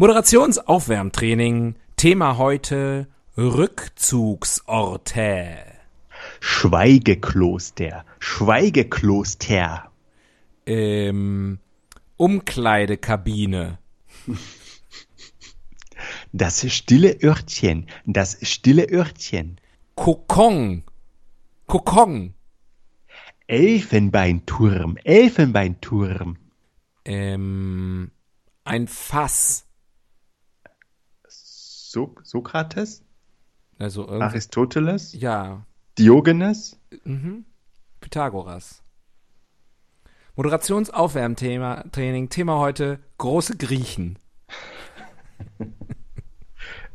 Moderationsaufwärmtraining. Thema heute Rückzugsorte. Schweigekloster. Schweigekloster. Ähm, Umkleidekabine. Das stille Örtchen. Das stille Örtchen. Kokon. Kokon. Elfenbeinturm. Elfenbeinturm. Ähm, ein Fass. So Sokrates? Also Aristoteles? ja, Diogenes? mhm. Pythagoras. Moderationsaufwärmthema, Training, Thema heute große Griechen.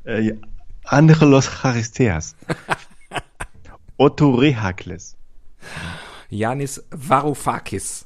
Äh, Andrelos Charisteas. Otto Rehakles. Yanis Varoufakis.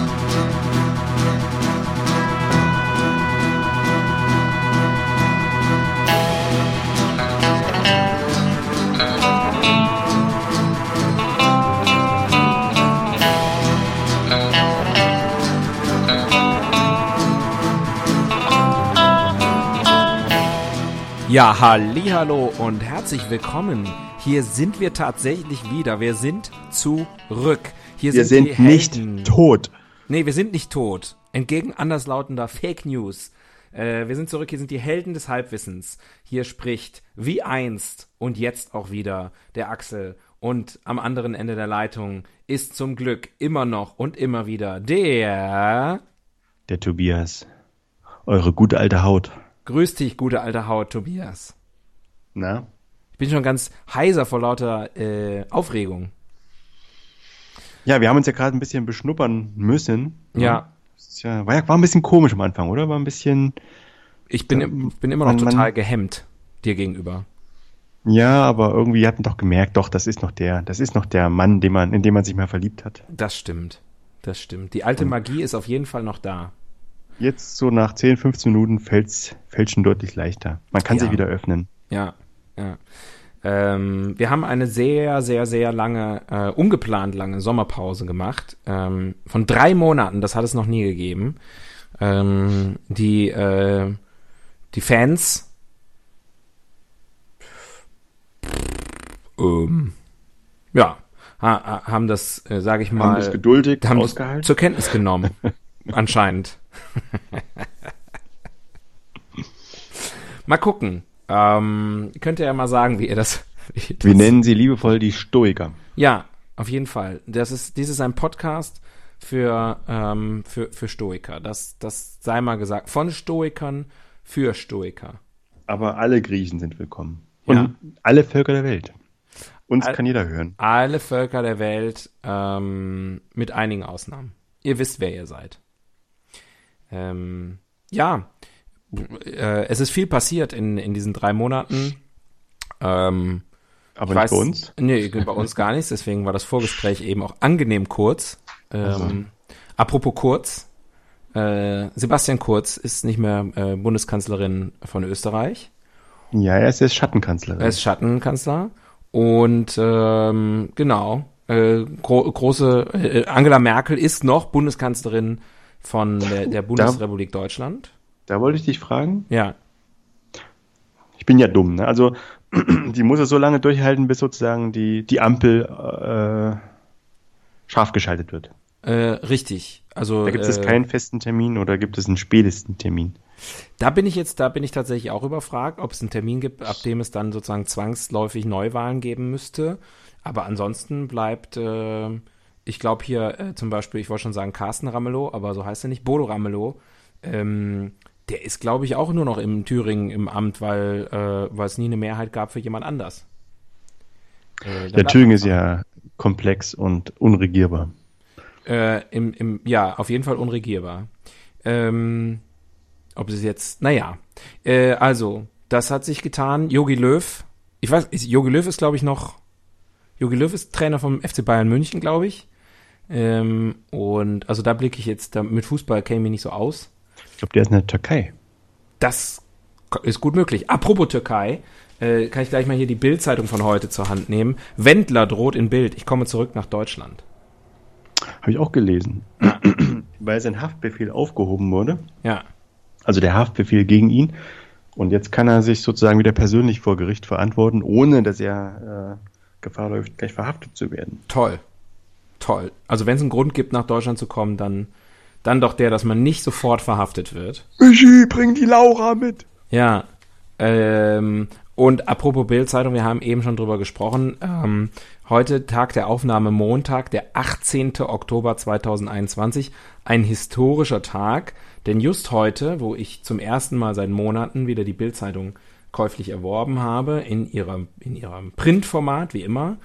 Ja, hallo und herzlich willkommen. Hier sind wir tatsächlich wieder. Wir sind zurück. Hier Wir sind, sind nicht tot. Nee, wir sind nicht tot. Entgegen anderslautender Fake News. Äh, wir sind zurück, hier sind die Helden des Halbwissens. Hier spricht wie einst und jetzt auch wieder der Axel. Und am anderen Ende der Leitung ist zum Glück immer noch und immer wieder der. Der Tobias. Eure gute alte Haut. Grüß dich, gute alte Haut, Tobias. Na? Ich bin schon ganz heiser vor lauter äh, Aufregung. Ja, wir haben uns ja gerade ein bisschen beschnuppern müssen. Ja. Ja, war, ja, war ein bisschen komisch am Anfang, oder? War ein bisschen. Ich bin, Ähm, bin immer noch man- man- total gehemmt dir gegenüber. Ja, aber irgendwie hat man doch gemerkt, doch, das ist noch der, das ist noch der Mann, den man, in den man sich mal verliebt hat. Das stimmt. Das stimmt. Die alte Magie ist auf jeden Fall noch da. Jetzt so nach 10, 15 Minuten fällt schon deutlich leichter. Man kann Ja. sich wieder öffnen. Ja, ja. Ähm, wir haben eine sehr, sehr, sehr lange, äh, ungeplant lange Sommerpause gemacht. Ähm, von drei Monaten, das hat es noch nie gegeben. Ähm, die, äh, die Fans ähm, ja, ha, ha, haben das, äh, sage ich mal, Haben das geduldig haben das ausgehalten. zur Kenntnis genommen. anscheinend. mal gucken. Ähm, könnt ihr ja mal sagen, wie ihr das. Wie das Wir nennen sie liebevoll die Stoiker. ja, auf jeden Fall. Das ist, dies ist ein Podcast für, ähm, für, für Stoiker. Das, das sei mal gesagt. Von Stoikern für Stoiker. Aber alle Griechen sind willkommen. Und Ja. alle Völker der Welt. Uns All- kann jeder hören. Alle Völker der Welt, ähm, mit einigen Ausnahmen. Ihr wisst, wer ihr seid. Ähm, ja, äh, es ist viel passiert in, in diesen drei Monaten. Ähm, Aber Ich nicht bei uns. Nee, bei uns gar nichts. Deswegen war das Vorgespräch eben auch angenehm kurz. Ähm, Also. Apropos kurz. Äh, Sebastian Kurz ist nicht mehr äh, Bundeskanzlerin von Österreich. Ja, er ist jetzt Schattenkanzlerin. Er ist Schattenkanzler. Und ähm, genau, äh, gro große äh, Angela Merkel ist noch Bundeskanzlerin von der, der Bundesrepublik Deutschland. da wollte ich dich fragen. Ja, Ich bin ja dumm, ne? Also, die muss es so lange durchhalten, bis sozusagen die, die Ampel äh, scharf geschaltet wird. äh, richtig. Also Da gibt es äh, keinen festen Termin oder gibt es einen spätesten Termin? Da bin ich jetzt, da bin ich tatsächlich auch überfragt, ob es einen Termin gibt, ab dem es dann sozusagen zwangsläufig Neuwahlen geben müsste. Aber ansonsten bleibt, äh, ich glaube hier äh, zum Beispiel, ich wollte schon sagen Carsten Ramelow, aber so heißt er nicht, Bodo Ramelow. Ähm, der ist, glaube ich, auch nur noch in Thüringen im Amt, weil äh, es nie eine Mehrheit gab für jemand anders. Äh, Der Thüringen ist ja komplex und unregierbar. Äh, im, im, ja, auf jeden Fall unregierbar. Ähm, ob es jetzt, naja. Äh, also, das hat sich getan. Yogi Löw, ich weiß, Yogi Löw ist, glaube ich, noch, Yogi Löw ist Trainer vom FC Bayern München, glaube ich. Ähm, und also da blicke ich jetzt, da, mit Fußball käme ich nicht so aus. Ich glaube, der ist in der Türkei. Das ist gut möglich. Apropos Türkei, äh, kann ich gleich mal hier die Bild-Zeitung von heute zur Hand nehmen. Wendler droht in Bild. Ich komme zurück nach Deutschland. Habe ich auch gelesen. Weil sein Haftbefehl aufgehoben wurde. Ja. Also der Haftbefehl gegen ihn. Und jetzt kann er sich sozusagen wieder persönlich vor Gericht verantworten, ohne dass er äh, Gefahr läuft, gleich verhaftet zu werden. Toll. Toll. Also wenn es einen Grund gibt, nach Deutschland zu kommen, dann, dann doch der, dass man nicht sofort verhaftet wird. Michi, bring die Laura mit. Ja. Ähm, und apropos Bildzeitung, wir haben eben schon drüber gesprochen. Ähm, heute Tag der Aufnahme Montag, der 18. Oktober 2021. Ein historischer Tag, denn just heute, wo ich zum ersten Mal seit Monaten wieder die Bildzeitung käuflich erworben habe, in ihrem, in ihrem Printformat, wie immer,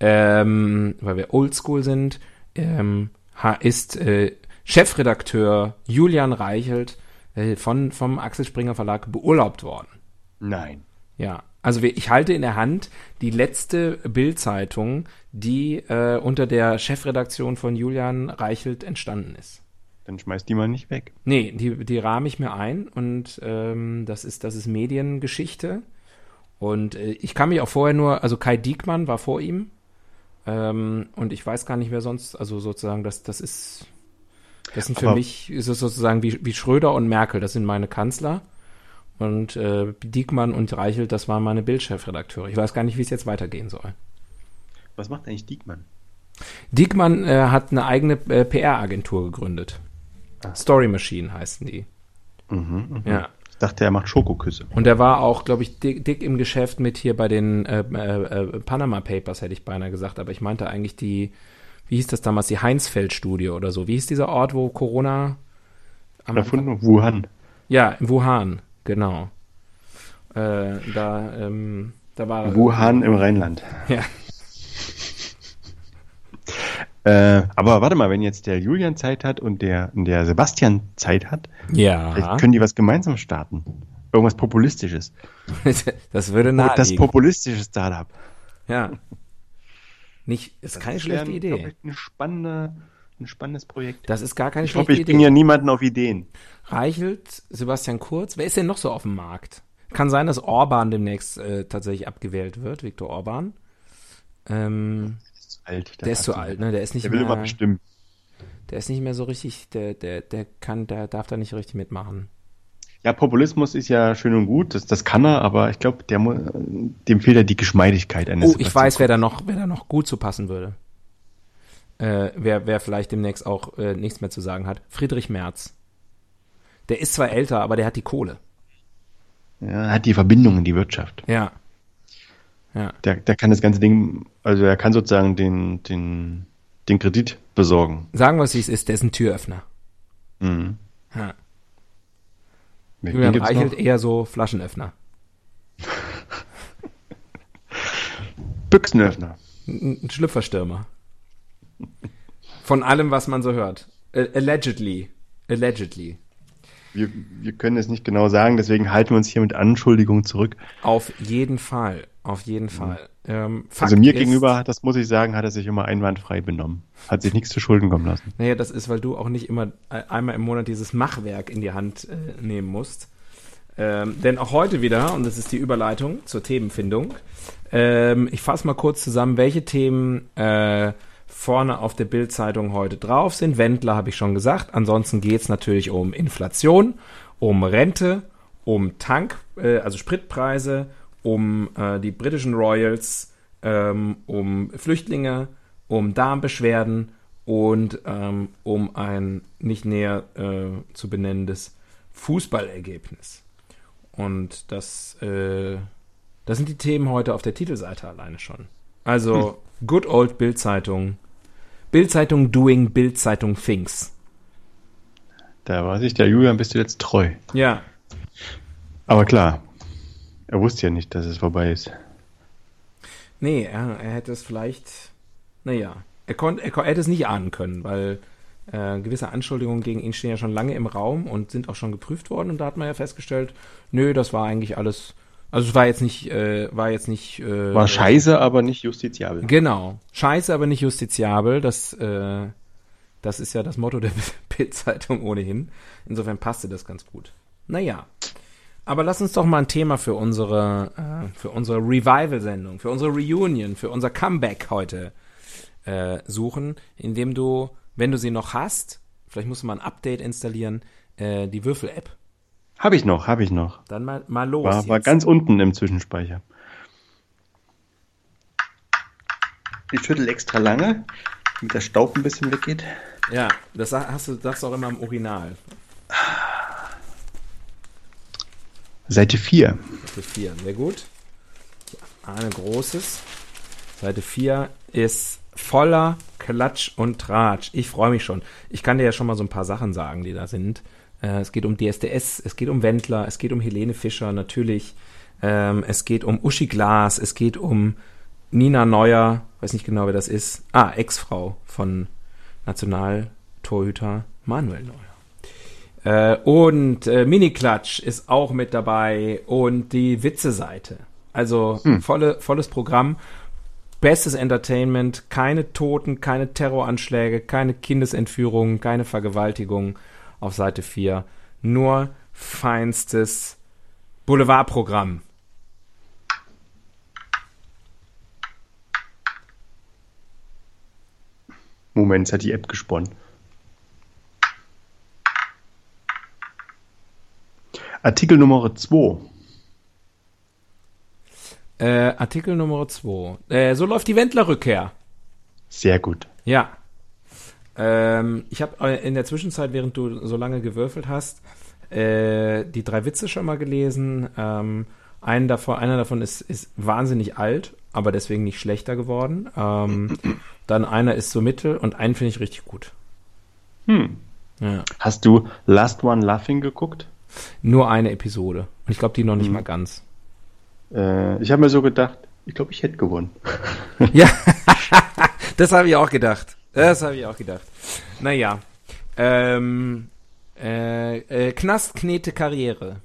ähm, weil wir oldschool sind, ähm, ist äh, Chefredakteur Julian Reichelt äh, von, vom Axel Springer Verlag beurlaubt worden. Nein. Ja, also ich halte in der Hand die letzte Bildzeitung, die äh, unter der Chefredaktion von Julian Reichelt entstanden ist. Dann schmeißt die mal nicht weg. Nee, die, die rahme ich mir ein und ähm, das ist, das ist Mediengeschichte. Und äh, ich kann mich auch vorher nur, also Kai Diekmann war vor ihm. Ähm, und ich weiß gar nicht, wer sonst, also sozusagen, das, das ist, das sind für Aber- mich, ist es sozusagen wie, wie Schröder und Merkel, das sind meine Kanzler. Und äh, Diekmann und Reichelt, das waren meine Bildchefredakteure. Ich weiß gar nicht, wie es jetzt weitergehen soll. Was macht eigentlich Diekmann? Diekmann äh, hat eine eigene äh, PR-Agentur gegründet. Ah. Story Machine heißen die. Mhm, mhm. Ja. Dachte, er macht Schokoküsse. Und er war auch, glaube ich, dick, dick im Geschäft mit hier bei den äh, äh, äh, Panama Papers, hätte ich beinahe gesagt. Aber ich meinte eigentlich die, wie hieß das damals, die Heinzfeld-Studie oder so. Wie hieß dieser Ort, wo Corona am Erfunden? Wuhan. Ja, in Wuhan, genau. Äh, da, ähm, da war Wuhan im Rheinland. Ja. Äh, aber warte mal, wenn jetzt der Julian Zeit hat und der, der Sebastian Zeit hat, Ja. vielleicht können die was gemeinsam starten. Irgendwas Populistisches. das würde Das naheliegen. populistische Startup. Ja. Nicht, ist keine Das schlechte wäre, Idee. ich, Ein, spannende, ein spannendes Projekt. Das ist gar keine Ich schlechte hoffe, ich Idee. bringe ja niemanden auf Ideen. Reichelt, Sebastian Kurz. Wer ist denn noch so auf dem Markt? Kann sein, dass Orban demnächst äh, tatsächlich abgewählt wird, Viktor Orban. Ähm, Ist alt. der ist zu alt, ne? Der ist nicht Der will immer mehr, bestimmen. der ist nicht mehr so richtig, der, der, der kann, der darf da nicht richtig mitmachen. Ja, Populismus ist ja schön und gut, das, das kann er, aber ich glaube, der dem fehlt ja die Geschmeidigkeit eines Oh, ich weiß, wer da noch, wer da noch gut zu passen würde. Äh, wer, wer vielleicht demnächst auch äh, nichts mehr zu sagen hat. Friedrich Merz. Der ist zwar älter, aber der hat die Kohle. Ja, er hat die Verbindung in die Wirtschaft. Ja. Ja. Der, der kann das ganze Ding, also er kann sozusagen den, den, den Kredit besorgen. Sagen wir es, wie es ist, der ist ein Türöffner. Mhm. Ja. Wen Julian Reichelt noch? eher so Flaschenöffner. Büchsenöffner. Ein Schlüpferstürmer. Von allem, was man so hört. Allegedly. Allegedly. Wir, wir können es nicht genau sagen, deswegen halten wir uns hier mit Anschuldigungen zurück. Auf jeden Fall. Auf jeden Fall. Ähm, Fakt also mir ist- gegenüber, das muss ich sagen, hat er sich immer einwandfrei benommen. Hat sich nichts zu Schulden kommen lassen. Naja, das ist, weil du auch nicht immer einmal im Monat dieses Machwerk in die Hand äh, nehmen musst. Ähm, denn auch heute wieder, und das ist die Überleitung zur Themenfindung, ähm, ich fasse mal kurz zusammen, welche Themen äh, vorne auf der Bildzeitung heute drauf sind. Wendler habe ich schon gesagt. Ansonsten geht es natürlich um Inflation, um Rente, um Tank, äh, also Spritpreise, um äh, die britischen Royals, ähm, um Flüchtlinge, um Darmbeschwerden und ähm, um ein nicht näher äh, zu benennendes Fußballergebnis. Und das, äh, das sind die Themen heute auf der Titelseite alleine schon. Also, good old Bildzeitung. Bildzeitung doing Bildzeitung things. Da war sich der Julian bis zuletzt treu. Ja, Aber klar, er wusste ja nicht, dass es vorbei ist. nee, er, er hätte es vielleicht, naja, er konnte, er, er hätte es nicht ahnen können, weil Äh, gewisse Anschuldigungen gegen ihn stehen ja schon lange im Raum und sind auch schon geprüft worden. Und da hat man ja festgestellt, nö, das war eigentlich alles. Also es war jetzt nicht, äh, war jetzt nicht. Äh, War scheiße, aber nicht justiziabel. Genau. Scheiße, aber nicht justiziabel. Das, äh, das ist ja das Motto der Bild-Zeitung ohnehin. Insofern passte das ganz gut. Naja. Aber lass uns doch mal ein Thema für unsere, äh, für unsere Revival-Sendung, für unsere Reunion, für unser Comeback heute äh, suchen, indem du, wenn du sie noch hast, vielleicht musst du mal ein Update installieren, äh, die Würfel-App. Habe ich noch, habe ich noch. Dann mal, mal los. War, war ganz unten im Zwischenspeicher. Ich schüttel extra lange, damit der Staub ein bisschen weggeht. Ja, das hast du, sagst du auch immer im Original. Seite 4. Seite 4, sehr gut. Ein großes. Seite 4 ist voller Klatsch und Tratsch. Ich freue mich schon. Ich kann dir ja schon mal so ein paar Sachen sagen, die da sind. Äh, es geht um DSDS, es geht um Wendler, es geht um Helene Fischer natürlich. Ähm, es geht um Uschi Glas, es geht um Nina Neuer, weiß nicht genau, wer das ist. Ah, Ex-Frau von Nationaltorhüter Manuel Neuer. Äh, und äh, Mini-Klatsch ist auch mit dabei und die Witze-Seite. Also volle, volles Programm. Bestes Entertainment, keine Toten, keine Terroranschläge, keine Kindesentführungen, keine Vergewaltigungen auf Seite 4. Nur feinstes Boulevardprogramm. Moment, jetzt hat die App gesponnen. Artikel Nummer 2. Äh, Artikel Nummer 2. Äh, so läuft die Wendler-Rückkehr. Sehr gut. Ja. Ähm, ich habe in der Zwischenzeit, während du so lange gewürfelt hast, äh, die drei Witze schon mal gelesen. Ähm, einen davon, einer davon ist, ist wahnsinnig alt, aber deswegen nicht schlechter geworden. Ähm, dann einer ist so mittel und einen finde ich richtig gut. Hm. Ja. Hast du Last One Laughing geguckt? Nur eine Episode. Und ich glaube, die noch nicht mal ganz. Äh, ich habe mir so gedacht, ich glaube, ich hätte gewonnen. Ja, das habe ich auch gedacht. Das habe ich auch gedacht. Naja. Ähm, äh, äh, Knast, Knete, Karriere.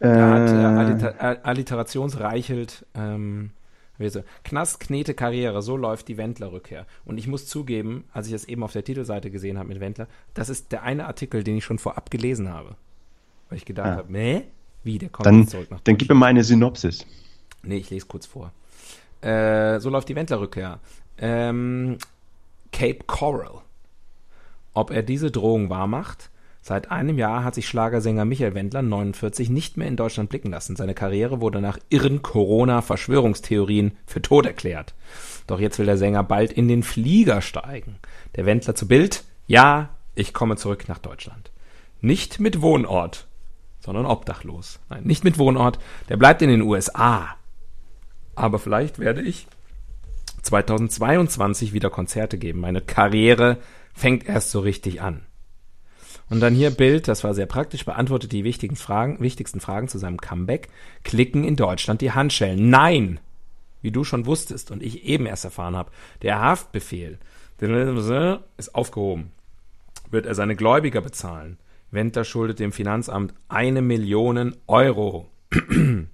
Da hat äh, Alliter All- Alliterationsreichelt ähm, wie so, Knast, Knete, Karriere, so läuft die Wendler-Rückkehr. Und ich muss zugeben, als ich das eben auf der Titelseite gesehen habe mit Wendler, das ist der eine Artikel, den ich schon vorab gelesen habe. Weil ich gedacht Ah. habe, nee, wie, der kommt dann, zurück nach dann gib mir mal eine Synopsis. Nee, ich lese kurz vor. Äh, so läuft die Wendler-Rückkehr. Ähm, Cape Coral. Ob er diese Drohung wahrmacht? Seit einem Jahr hat sich Schlagersänger Michael Wendler, 49, nicht mehr in Deutschland blicken lassen. Seine Karriere wurde nach irren Corona-Verschwörungstheorien für tot erklärt. Doch jetzt will der Sänger bald in den Flieger steigen. Der Wendler zu Bild, ja, ich komme zurück nach Deutschland. Nicht mit Wohnort, sondern obdachlos. Nein, nicht mit Wohnort, der bleibt in den USA. Aber vielleicht werde ich 2022 wieder Konzerte geben. Meine Karriere fängt erst so richtig an. Und dann hier Bild, das war sehr praktisch, beantwortet die wichtigen Fragen, wichtigsten Fragen zu seinem Comeback. Klicken in Deutschland die Handschellen. Nein! Wie du schon wusstest und ich eben erst erfahren habe, der Haftbefehl ist aufgehoben. Wird er seine Gläubiger bezahlen? Wendler schuldet dem Finanzamt eine Million Euro.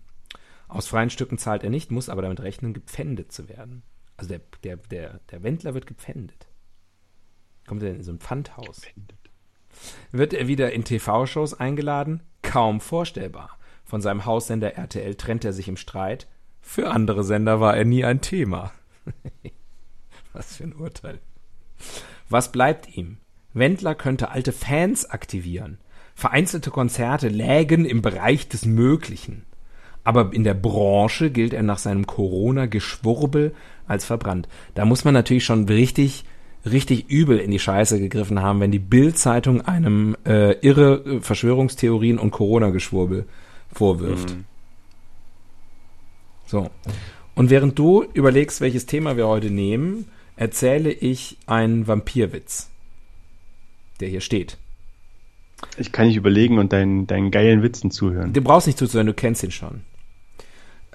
Aus freien Stücken zahlt er nicht, muss aber damit rechnen, gepfändet zu werden. Also der, der, der, der Wendler wird gepfändet. Kommt er in so ein Pfandhaus? Wird er wieder in TV-Shows eingeladen? Kaum vorstellbar. Von seinem Haussender RTL trennt er sich im Streit. Für andere Sender war er nie ein Thema. Was für ein Urteil. Was bleibt ihm? Wendler könnte alte Fans aktivieren. Vereinzelte Konzerte lägen im Bereich des Möglichen. Aber in der Branche gilt er nach seinem Corona-Geschwurbel als verbrannt. Da muss man natürlich schon richtig, richtig übel in die Scheiße gegriffen haben, wenn die Bild-Zeitung einem äh, irre äh, Verschwörungstheorien und Corona-Geschwurbel vorwirft. So. Und während du überlegst, welches Thema wir heute nehmen, erzähle ich einen Vampirwitz, der hier steht. Ich kann nicht überlegen und deinen, deinen geilen Witzen zuhören. Du brauchst nicht zuzuhören, du kennst ihn schon.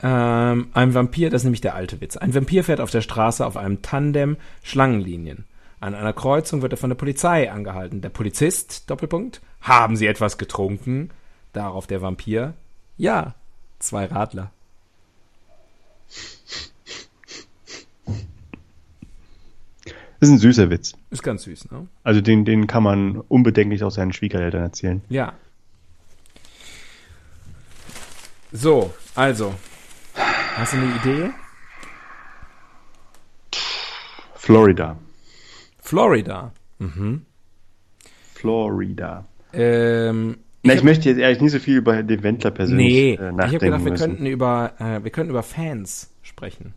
Ähm, ein Vampir, das ist nämlich der alte Witz. Ein Vampir fährt auf der Straße auf einem Tandem Schlangenlinien. An einer Kreuzung wird er von der Polizei angehalten. Der Polizist, Doppelpunkt, haben Sie etwas getrunken? Darauf der Vampir, ja, zwei Radler. Das ist ein süßer Witz. Ist ganz süß, ne? Also den, den kann man unbedenklich auch seinen Schwiegereltern erzählen. Ja. So, also. Hast du eine Idee? Florida. Florida. Florida. Ähm, Na, hab- ich möchte jetzt ehrlich nicht so viel über den Wendler persönlich nee, äh, ich habe nachdenken gedacht, wir müssen. könnten über, äh, wir könnten über Fans sprechen.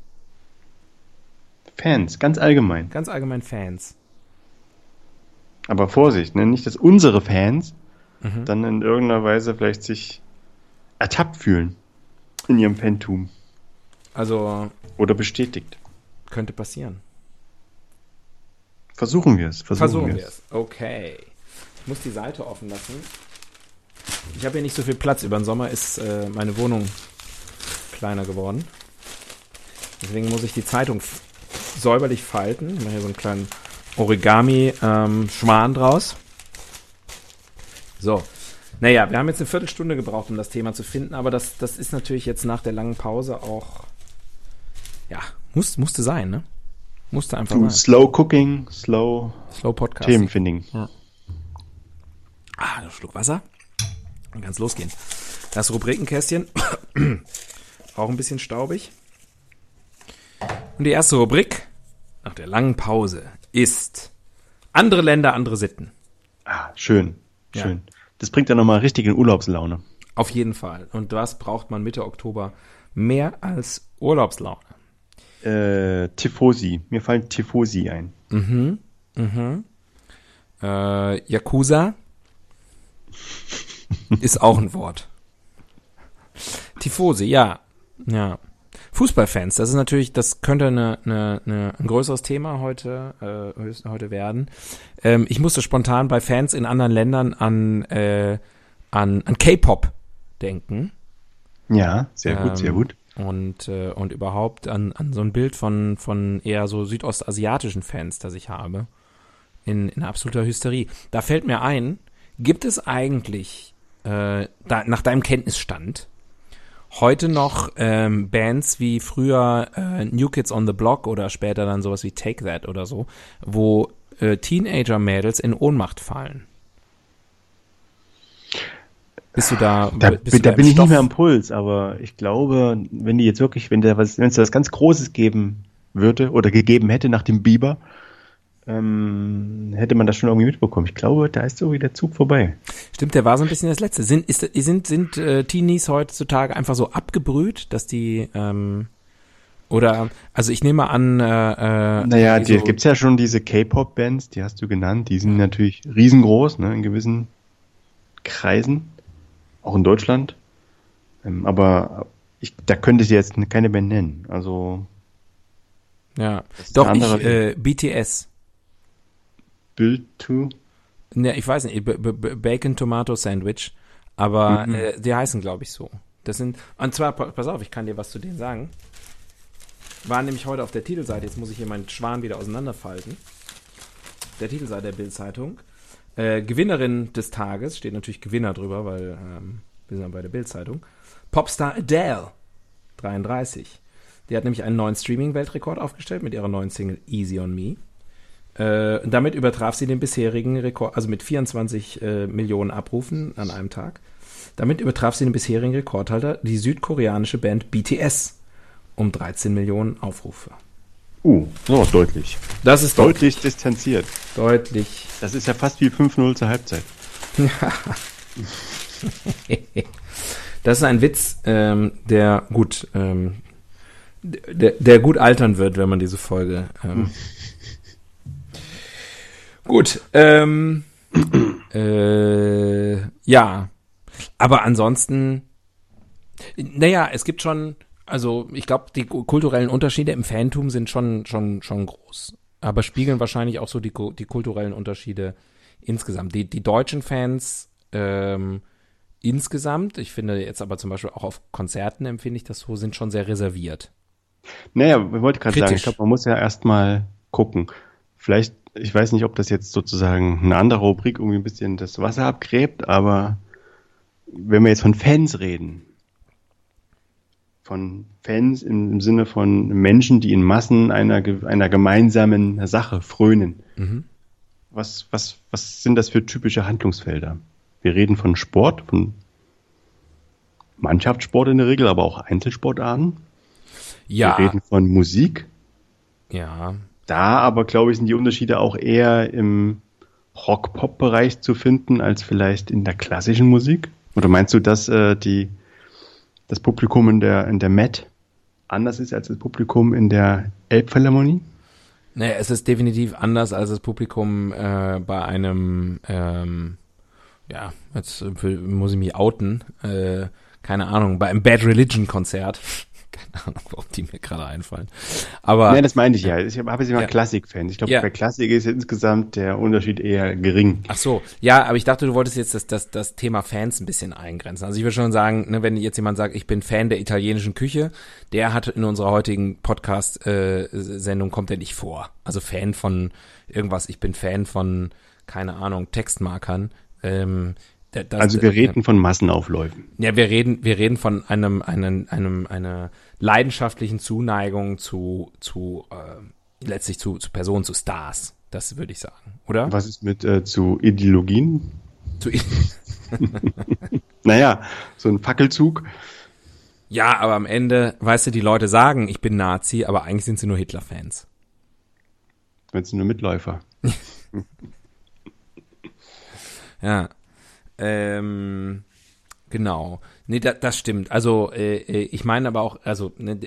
Fans, ganz allgemein. Ganz allgemein Fans. Aber Vorsicht, ne? nicht, dass unsere Fans Mhm. dann in irgendeiner Weise vielleicht sich ertappt fühlen in ihrem Fantum Also oder bestätigt. könnte passieren. Versuchen wir es. Versuchen, Versuchen wir es. Okay. Ich muss die Seite offen lassen. Ich habe hier nicht so viel Platz. Über den Sommer ist äh, meine Wohnung kleiner geworden. Deswegen muss ich die Zeitung säuberlich falten. Ich mache hier so einen kleinen Origami-Schwan draus. So. Naja, wir haben jetzt eine Viertelstunde gebraucht, um das Thema zu finden, aber das, das ist natürlich jetzt nach der langen Pause auch. Ja, muss, musste sein, ne? Musste einfach sein. slow Cooking, Slow Slow Podcast. Themenfinding. Ah, ein Schluck Wasser. Dann kann es losgehen. Das Rubrikenkästchen. Auch ein bisschen staubig. Und die erste Rubrik nach der langen Pause ist andere Länder, andere Sitten. Ah, schön, Ja. schön. Das bringt ja nochmal richtig in Urlaubslaune. Auf jeden Fall. Und was braucht man Mitte Oktober? Mehr als Urlaubslaune. Äh, Tifosi. Mir fallen Tifosi ein. Äh, Yakuza ist auch ein Wort. Tifose, ja. Ja. Fußballfans, das ist natürlich, das könnte eine, eine, eine, ein größeres Thema heute, äh, heute werden. Ähm, ich musste spontan bei Fans in anderen Ländern an, äh, an, an K-Pop denken. Ja, sehr gut, Ähm, sehr gut. Und, äh, und überhaupt an, an so ein Bild von, von eher so südostasiatischen Fans, das ich habe. In, in absoluter Hysterie. Da fällt mir ein, gibt es eigentlich, äh, da, nach deinem Kenntnisstand, heute noch ähm, Bands wie früher äh, New Kids on the Block oder später dann sowas wie Take That oder so, wo äh, Teenager-Mädels in Ohnmacht fallen? Bist du da? Da, bist du da bin ich nicht mehr am Puls, aber ich glaube, wenn die jetzt wirklich, wenn da was, wenn es da was ganz Großes geben würde oder gegeben hätte nach dem Biber, ähm, hätte man das schon irgendwie mitbekommen. Ich glaube, da ist so wie der Zug vorbei. Stimmt, der war so ein bisschen das Letzte. Sind, ist, sind, sind äh, Teenies heutzutage einfach so abgebrüht, dass die ähm, oder also ich nehme an, äh, äh, Naja, die die, so- gibt's ja schon diese K-Pop-Bands, die hast du genannt, die sind natürlich riesengroß, ne, in gewissen Kreisen, auch in Deutschland. Ähm, aber ich, da könnte ich jetzt keine Band nennen. Also ja, doch ich äh, BTS. Build to. Ne, ich weiß nicht, B B B Bacon Tomato Sandwich, aber Mhm. äh, die heißen glaube ich so. Das sind und zwar pa- pass auf, ich kann dir was zu denen sagen. Waren nämlich heute auf der Titelseite, jetzt muss ich hier meinen Schwan wieder auseinanderfalten. Der Titelseite der Bildzeitung. Äh, Gewinnerin des Tages, steht natürlich Gewinner drüber, weil ähm, wir sind ja bei der Bildzeitung. Popstar Adele, 33. Die hat nämlich einen neuen Streaming-Weltrekord aufgestellt mit ihrer neuen Single Easy on Me. Äh, damit übertraf sie den bisherigen Rekord, also mit 24 äh, Millionen Abrufen an einem Tag. Damit übertraf sie den bisherigen Rekordhalter, die südkoreanische Band BTS, um 13 Millionen Aufrufe. Uh, so deutlich. Das ist Deutlich distanziert. deutlich. Das ist ja fast wie 5-0 zur Halbzeit. Das ist ein Witz, ähm, der gut, ähm, der, der gut altern wird, wenn man diese Folge. Ähm, gut, ähm, äh, ja, aber ansonsten, naja, es gibt schon, also ich glaube, die ku- kulturellen Unterschiede im Fantum sind schon, schon, schon groß, aber spiegeln wahrscheinlich auch so die, die kulturellen Unterschiede insgesamt. Die, die deutschen Fans, ähm, insgesamt, ich finde jetzt aber zum Beispiel auch auf Konzerten empfinde ich das so, sind schon sehr reserviert. Naja, ich wollte gerade sagen, ich glaube, man muss ja erstmal gucken. Vielleicht ich weiß nicht, ob das jetzt sozusagen eine andere Rubrik irgendwie ein bisschen das Wasser abgräbt, aber wenn wir jetzt von Fans reden, von Fans im, im Sinne von Menschen, die in Massen einer, einer gemeinsamen Sache frönen, mhm. was, was, was sind das für typische Handlungsfelder? Wir reden von Sport, von Mannschaftssport in der Regel, aber auch Einzelsportarten. Ja. Wir reden von Musik. Ja. Da aber, glaube ich, sind die Unterschiede auch eher im Rock-Pop-Bereich zu finden, als vielleicht in der klassischen Musik. Oder meinst du, dass äh, die, das Publikum in der, in der Met anders ist als das Publikum in der Elbphilharmonie? Naja, es ist definitiv anders als das Publikum äh, bei einem, ähm, ja, jetzt muss ich mich outen, äh, keine Ahnung, bei einem Bad Religion Konzert. Keine Ahnung, warum die mir gerade einfallen. Aber. Nein, das meinte ich ja. Ich habe jetzt immer ja. Klassik-Fans. Ich glaube, ja. bei Klassik ist insgesamt der Unterschied eher gering. Ach so. Ja, aber ich dachte, du wolltest jetzt das, das, das Thema Fans ein bisschen eingrenzen. Also ich würde schon sagen, ne, wenn jetzt jemand sagt, ich bin Fan der italienischen Küche, der hat in unserer heutigen Podcast-Sendung kommt er nicht vor. Also Fan von irgendwas. Ich bin Fan von, keine Ahnung, Textmarkern. Ähm, das, also wir reden von Massenaufläufen. Ja, wir reden, wir reden von einem, einem, einem, einer leidenschaftlichen Zuneigung zu, zu äh, letztlich zu, zu Personen, zu Stars. Das würde ich sagen, oder? Was ist mit äh, zu Ideologien? Zu naja, so ein Fackelzug. Ja, aber am Ende, weißt du, die Leute sagen, ich bin Nazi, aber eigentlich sind sie nur Hitler-Fans. Wenn sie nur Mitläufer. ja. Ähm, genau. Nee, da, das stimmt. Also, äh, äh ich meine aber auch, also, ne,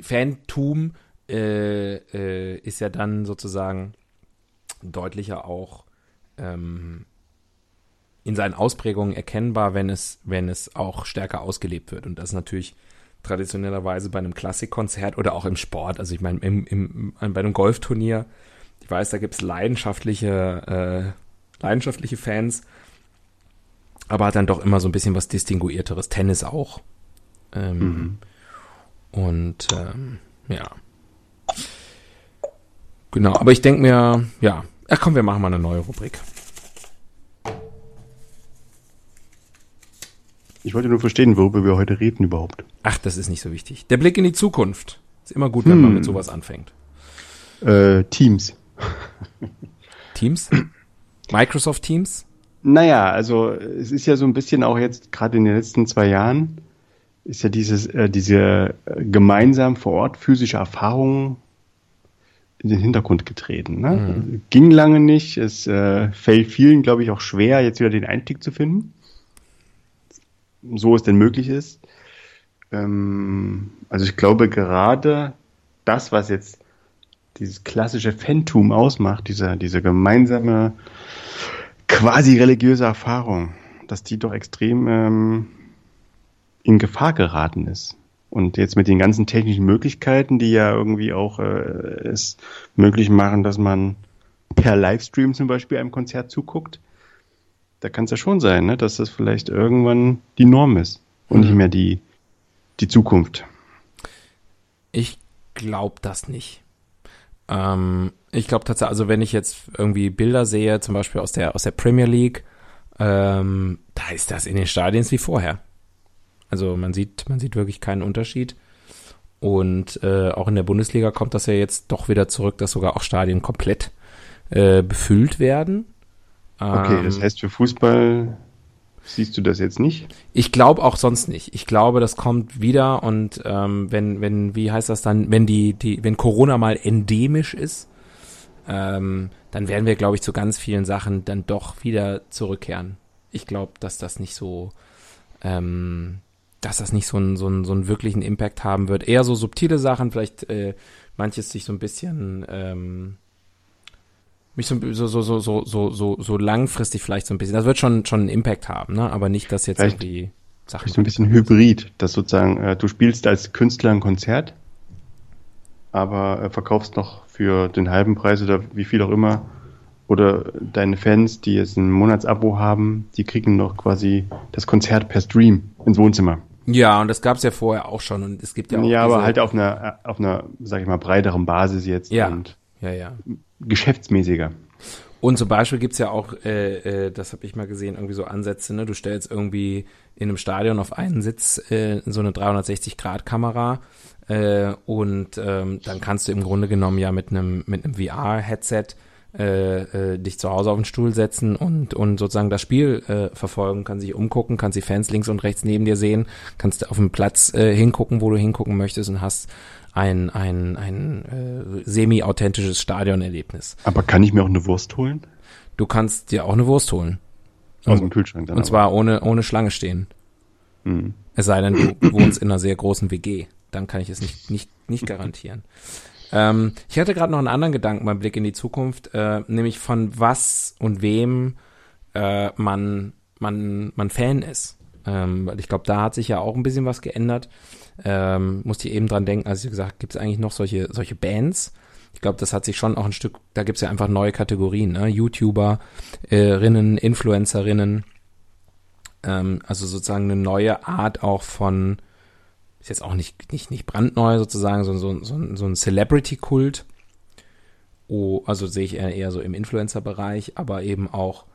Fantum äh, äh, ist ja dann sozusagen deutlicher auch ähm, in seinen Ausprägungen erkennbar, wenn es, wenn es auch stärker ausgelebt wird. Und das natürlich traditionellerweise bei einem Klassikkonzert oder auch im Sport. Also ich meine, im, im, bei einem Golfturnier, ich weiß, da gibt es leidenschaftliche äh, leidenschaftliche Fans, aber hat dann doch immer so ein bisschen was Distinguierteres. Tennis auch. Ähm, mhm. Und ähm, ja. Genau, aber ich denke mir, ja, ach komm, wir machen mal eine neue Rubrik. Ich wollte nur verstehen, worüber wir heute reden überhaupt. Ach, das ist nicht so wichtig. Der Blick in die Zukunft. Ist immer gut, wenn hm. man mit sowas anfängt. Äh, Teams. Teams? Microsoft Teams? Naja, also es ist ja so ein bisschen auch jetzt, gerade in den letzten zwei Jahren, ist ja dieses, äh, diese äh, gemeinsam vor Ort physische Erfahrung in den Hintergrund getreten. Ne? Mhm. Ging lange nicht. Es äh, fällt vielen, glaube ich, auch schwer, jetzt wieder den Einstieg zu finden. So es denn möglich ist. Ähm, also ich glaube gerade das, was jetzt dieses klassische Phantom ausmacht, dieser, diese gemeinsame quasi religiöse Erfahrung, dass die doch extrem ähm, in Gefahr geraten ist. Und jetzt mit den ganzen technischen Möglichkeiten, die ja irgendwie auch äh, es möglich machen, dass man per Livestream zum Beispiel einem Konzert zuguckt, da kann es ja schon sein, ne, dass das vielleicht irgendwann die Norm ist und mhm. nicht mehr die, die Zukunft. Ich glaube das nicht. Ähm, ich glaube tatsächlich, also wenn ich jetzt irgendwie Bilder sehe, zum Beispiel aus der, aus der Premier League, ähm, da ist das in den Stadien wie vorher. Also man sieht, man sieht wirklich keinen Unterschied. Und äh, auch in der Bundesliga kommt das ja jetzt doch wieder zurück, dass sogar auch Stadien komplett äh, befüllt werden. Okay, das ähm, heißt für Fußball Siehst du das jetzt nicht? Ich glaube auch sonst nicht. Ich glaube, das kommt wieder und ähm, wenn, wenn, wie heißt das dann, wenn die, die, wenn Corona mal endemisch ist, ähm, dann werden wir, glaube ich, zu ganz vielen Sachen dann doch wieder zurückkehren. Ich glaube, dass das nicht so, ähm, dass das nicht so einen, so, einen, so einen wirklichen Impact haben wird. Eher so subtile Sachen, vielleicht äh, manches sich so ein bisschen ähm, mich so, so, so, so, so, so, so langfristig vielleicht so ein bisschen. Das wird schon, schon einen Impact haben, ne? Aber nicht, dass jetzt vielleicht, irgendwie Sachen. So ein bisschen Hybrid, dass sozusagen äh, du spielst als Künstler ein Konzert, aber äh, verkaufst noch für den halben Preis oder wie viel auch immer. Oder deine Fans, die jetzt ein Monatsabo haben, die kriegen noch quasi das Konzert per Stream ins Wohnzimmer. Ja, und das gab es ja vorher auch schon und es gibt ja auch. Ja, aber halt auf einer, auf einer, sag ich mal, breiteren Basis jetzt. Ja. Und ja, ja. Geschäftsmäßiger. Und zum Beispiel gibt's ja auch, äh, äh, das habe ich mal gesehen, irgendwie so Ansätze, ne? Du stellst irgendwie in einem Stadion auf einen Sitz äh, so eine 360-Grad-Kamera äh, und ähm, dann kannst du im Grunde genommen ja mit einem mit einem VR-Headset äh, äh, dich zu Hause auf den Stuhl setzen und und sozusagen das Spiel äh, verfolgen, kann sich umgucken, kannst die Fans links und rechts neben dir sehen, kannst auf dem Platz äh, hingucken, wo du hingucken möchtest und hast ein ein ein äh, semi-authentisches Stadionerlebnis. Aber kann ich mir auch eine Wurst holen? Du kannst dir auch eine Wurst holen. Aus dem Kühlschrank dann. Und zwar ohne ohne Schlange stehen. Hm. Es sei denn, du wohnst in einer sehr großen WG. Dann kann ich es nicht, nicht, nicht garantieren. Ähm, ich hatte gerade noch einen anderen Gedanken beim Blick in die Zukunft, äh, nämlich von was und wem äh, man, man, man Fan ist. Ähm, weil ich glaube, da hat sich ja auch ein bisschen was geändert. Ähm, musste ich eben dran denken, als ich gesagt gibt es eigentlich noch solche, solche Bands? Ich glaube, das hat sich schon auch ein Stück, da gibt es ja einfach neue Kategorien, ne? YouTuberinnen, Influencerinnen, ähm, also sozusagen eine neue Art auch von, ist jetzt auch nicht, nicht, nicht brandneu sozusagen, so, so, so, so ein Celebrity-Kult. Oh, also sehe ich eher, eher so im Influencer-Bereich, aber eben auch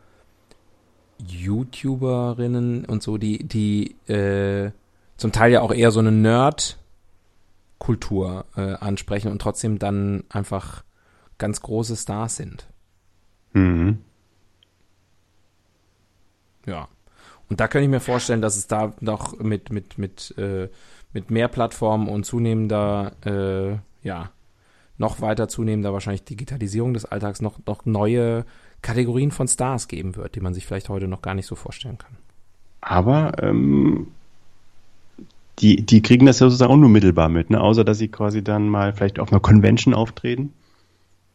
YouTuberinnen und so, die, die äh, zum Teil ja auch eher so eine Nerd-Kultur äh, ansprechen und trotzdem dann einfach ganz große Stars sind. Mhm. Ja. Und da könnte ich mir vorstellen, dass es da noch mit, mit, mit, äh, mit mehr Plattformen und zunehmender, äh, ja, noch weiter zunehmender wahrscheinlich Digitalisierung des Alltags noch, noch neue Kategorien von Stars geben wird, die man sich vielleicht heute noch gar nicht so vorstellen kann. Aber ähm, die, die kriegen das ja sozusagen auch nur mittelbar mit, ne? außer dass sie quasi dann mal vielleicht auf einer Convention auftreten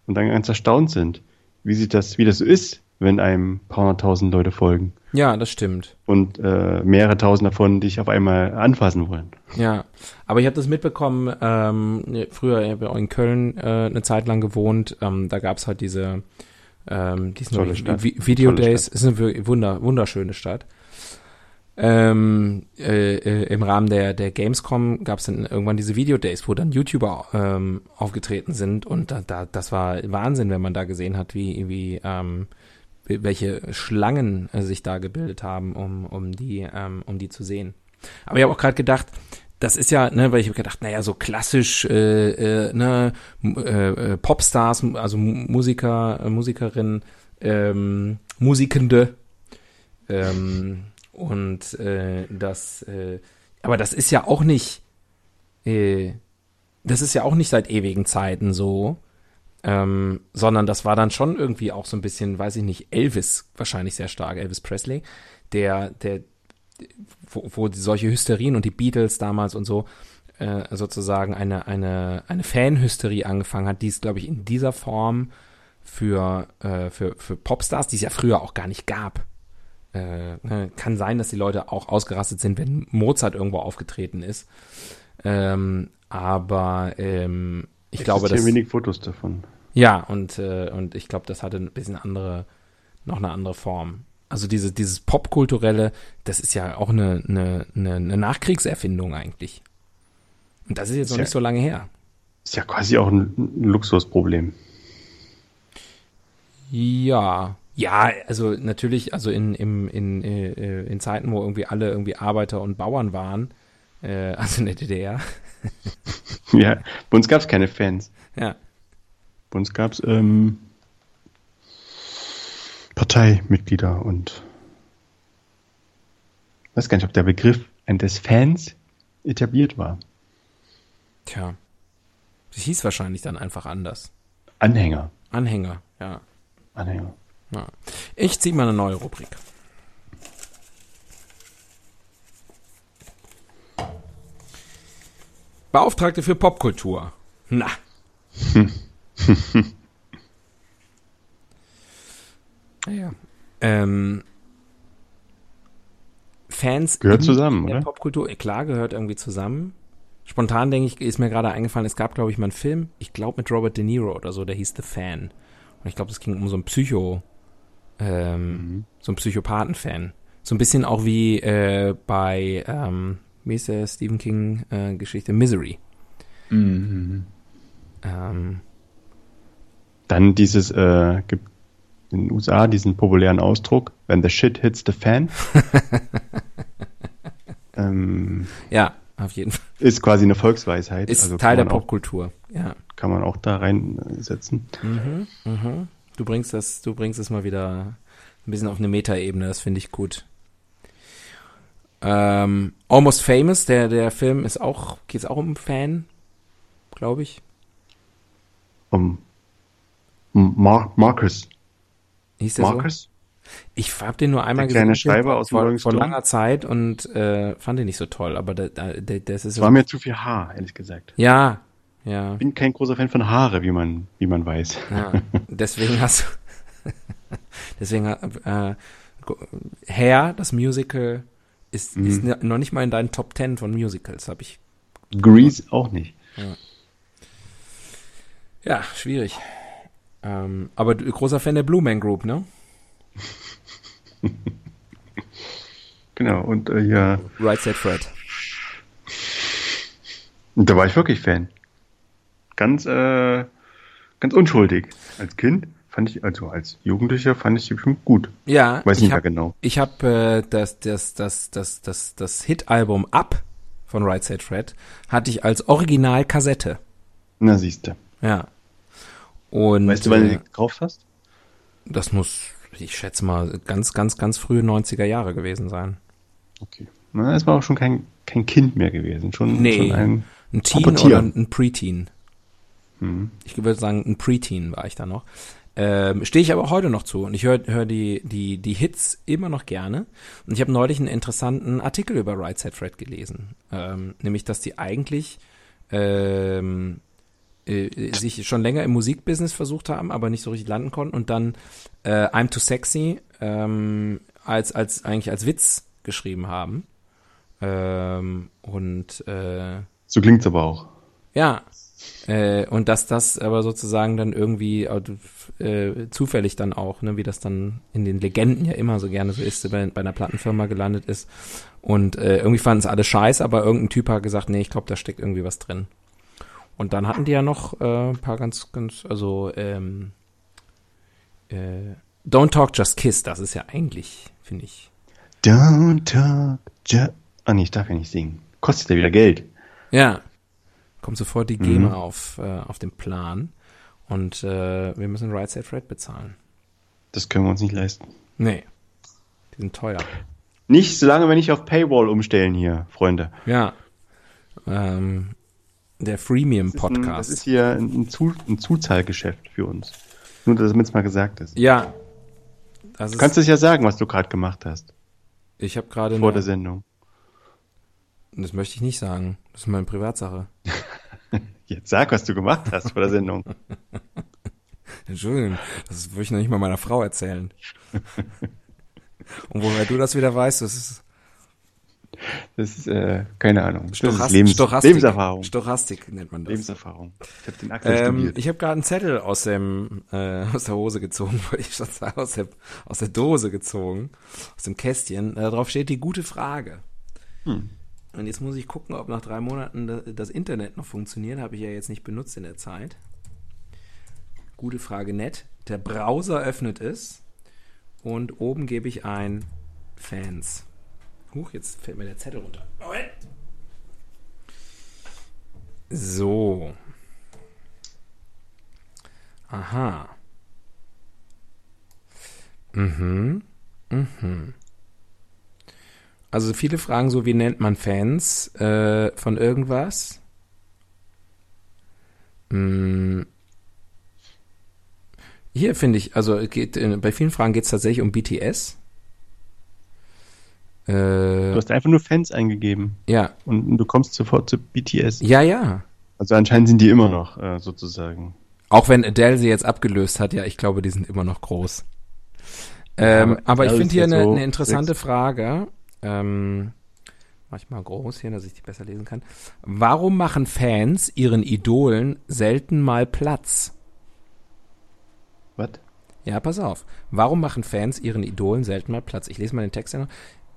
und dann ganz erstaunt sind, wie sich das, wie das so ist, wenn einem paar hunderttausend Leute folgen. Ja, das stimmt. Und äh, mehrere tausend davon dich auf einmal anfassen wollen. Ja, aber ich habe das mitbekommen, ähm, früher, ich habe ja auch in Köln äh, eine Zeit lang gewohnt, ähm, da gab's halt diese ähm, diesen Stadt. Video Tolle Days, Stadt. ist eine wunder, wunderschöne Stadt. Ähm, äh, äh, Im Rahmen der, der Gamescom gab es dann irgendwann diese Video Days, wo dann YouTuber ähm, aufgetreten sind und da, da, das war Wahnsinn, wenn man da gesehen hat, wie, wie ähm, welche Schlangen äh, sich da gebildet haben, um, um die, ähm, um die zu sehen. Aber ich habe auch gerade gedacht, das ist ja, ne, weil ich habe gedacht, naja, so klassisch, äh, äh, ne, äh, Popstars, also Musiker, Musikerinnen, ähm, Musikende, ähm, und äh, das, äh, aber das ist ja auch nicht, äh, das ist ja auch nicht seit ewigen Zeiten so, ähm, sondern das war dann schon irgendwie auch so ein bisschen, weiß ich nicht, Elvis wahrscheinlich sehr stark, Elvis Presley, der, der, wo, wo solche Hysterien und die Beatles damals und so äh, sozusagen eine, eine, eine Fanhysterie angefangen hat, die es, glaube ich, in dieser Form für, äh, für, für Popstars, die es ja früher auch gar nicht gab. Äh, ne, kann sein, dass die Leute auch ausgerastet sind, wenn Mozart irgendwo aufgetreten ist. Ähm, aber ähm, ich glaube, Existieren dass wenig Fotos davon. ja, und, äh, und ich glaube, das hatte ein bisschen andere, noch eine andere Form. Also diese, dieses Popkulturelle, das ist ja auch eine, eine, eine, Nachkriegserfindung eigentlich. Und das ist jetzt noch Tja. nicht so lange her. Ist ja quasi auch ein Luxusproblem. Ja, ja, also natürlich, also in, im, in, äh, in Zeiten, wo irgendwie alle irgendwie Arbeiter und Bauern waren, äh, also in der DDR, Ja, bei uns gab es keine Fans. ja, Bei uns gab es ähm, Parteimitglieder und ich weiß gar nicht, ob der Begriff des Fans etabliert war. tja. Das hieß wahrscheinlich dann einfach anders. Anhänger. Anhänger, ja. Anhänger. Ja. Ich ziehe mal eine neue Rubrik. Beauftragte für Popkultur. Na. ja. Ähm, Fans Gehört in zusammen, der oder? Popkultur, eh, klar, gehört irgendwie zusammen. Spontan denke ich, ist mir gerade eingefallen, es gab, glaube ich, mal einen Film, ich glaube mit Robert De Niro oder so, der hieß The Fan. Und ich glaube, es ging um so einen Psycho, ähm, Mhm. so einen Psychopathen-Fan. So ein bisschen auch wie äh, bei, ähm, wie ist der Stephen King-Geschichte? Misery. Mhm. Ähm, Dann dieses, äh, gibt in den USA diesen populären Ausdruck, when the shit hits the fan. ähm, Ja, auf jeden Fall. ist quasi eine Volksweisheit. Ist also Teil der Popkultur. Ja. Kann man auch da reinsetzen. Mhm, mhm. Du bringst das, du bringst es mal wieder ein bisschen auf eine Metaebene, das finde ich gut. Ähm, Almost Famous, der, der Film ist auch, geht es auch um einen Fan, glaube ich. Um, Mar Marcus. Hieß der so? Marcus? Ich habe den nur einmal Der kleine gesehen Schreiber aus vor, vor langer Zeit und äh, fand den nicht so toll, aber da, da, da, das ist war mir zu viel Haar, ehrlich gesagt. ja, ja, Ich bin kein großer Fan von Haare, wie man, wie man weiß. ja. Deswegen hast du, deswegen äh, Hair, das Musical, ist, Mhm. ist noch nicht mal in deinen Top Ten von Musicals, habe ich Grease auch nicht. Ja, schwierig. Ähm, aber du großer Fan der Blue Man Group, ne? Genau, und äh, ja, Right Said Fred. und da war ich wirklich Fan. Ganz, äh, ganz unschuldig. Als Kind fand ich, also als Jugendlicher fand ich die bestimmt gut. Ja, Weiß ich nicht mehr genau. Ich habe äh, das, das, das, das, das, das Hit-Album Up von Right Said Fred hatte ich als Original-Kassette. Na, siehste. Ja. Und Weißt du, wann du äh, die gekauft hast? das muss, ich schätze mal, ganz, ganz, ganz frühe 90er Jahre gewesen sein. Okay. Na, es war auch schon kein, kein Kind mehr gewesen. Schon, Nee. schon ein, Ein Teen Pubertier. oder ein Preteen? Hm. Ich würde sagen, ein Preteen war ich da noch. Ähm, Stehe ich aber heute noch zu und ich höre hör die, die, die Hits immer noch gerne. Und ich habe neulich einen interessanten Artikel über Right Said Fred gelesen. Ähm, nämlich, dass die eigentlich ähm, äh, sich schon länger im Musikbusiness versucht haben, aber nicht so richtig landen konnten und dann äh, I'm Too Sexy ähm, als, als eigentlich als Witz geschrieben haben. Ähm, und äh, So klingt's aber auch. ja, äh, und dass das aber sozusagen dann irgendwie äh, zufällig dann auch, ne, wie das dann in den Legenden ja immer so gerne so ist, bei, bei einer Plattenfirma gelandet ist. Und äh, irgendwie fanden es alle scheiße, aber irgendein Typ hat gesagt, nee, ich glaube, da steckt irgendwie was drin. Und dann hatten die ja noch äh, ein paar ganz, ganz, also ähm, äh, Don't Talk Just Kiss, das ist ja eigentlich, finde ich. Don't talk, just... Ah, nee, ich darf ja nicht singen. Kostet ja wieder Geld. Ja. Kommt sofort die GEMA Mhm. auf, äh, auf den Plan. Und äh, wir müssen Right Said Fred bezahlen. Das können wir uns nicht leisten. Nee. Die sind teuer. Nicht, solange wir nicht auf Paywall umstellen hier, Freunde. Ja. Ähm, der Freemium Das das ist hier ein, Zu, ein Zuzahlgeschäft für uns. Nur, damit es mal gesagt ist. ja. Das Du kannst es ja sagen, was du gerade gemacht hast. ich habe gerade Vor der Sendung. Das möchte ich nicht sagen. Das ist meine Privatsache. Jetzt sag, was du gemacht hast vor der Sendung. Entschuldigung, das würde ich noch nicht mal meiner Frau erzählen. Und woher du das wieder weißt, das ist Das ist, äh, keine Ahnung. Das ist Stochast Lebens Stochastik. Lebenserfahrung. Stochastik nennt man das. Lebenserfahrung. Ich habe den Axel Ähm, ich habe gerade einen Zettel aus dem äh, aus der Hose gezogen, wollte ich schon sagen, aus der aus der Dose gezogen, aus dem Kästchen. Äh, darauf steht die gute Frage. Hm. Und jetzt muss ich gucken, ob nach drei Monaten da- das Internet noch funktioniert. Habe ich ja jetzt nicht benutzt in der Zeit. Gute Frage, nett. Der Browser öffnet es und oben gebe ich ein Fans. Huch, jetzt fällt mir der Zettel runter. Moment. So. Aha. Mhm. Mhm. Also viele fragen so, wie nennt man Fans äh, von irgendwas? Hm. Hier finde ich, also geht, äh, bei vielen Fragen geht es tatsächlich um BTS. Äh, Du hast einfach nur Fans eingegeben ja, und du kommst sofort zu BTS. ja, ja. Also anscheinend sind die immer noch äh, sozusagen. Auch wenn Adele sie jetzt abgelöst hat, ja, ich glaube, die sind immer noch groß. Ähm, aber aber ich finde hier ja eine, so eine interessante. Frage. Ähm, mach ich mal groß hier, dass ich die besser lesen kann. Warum machen Fans ihren Idolen selten mal Platz? Was? Ja, pass auf. Warum machen Fans ihren Idolen selten mal Platz? Ich lese mal den Text ja noch.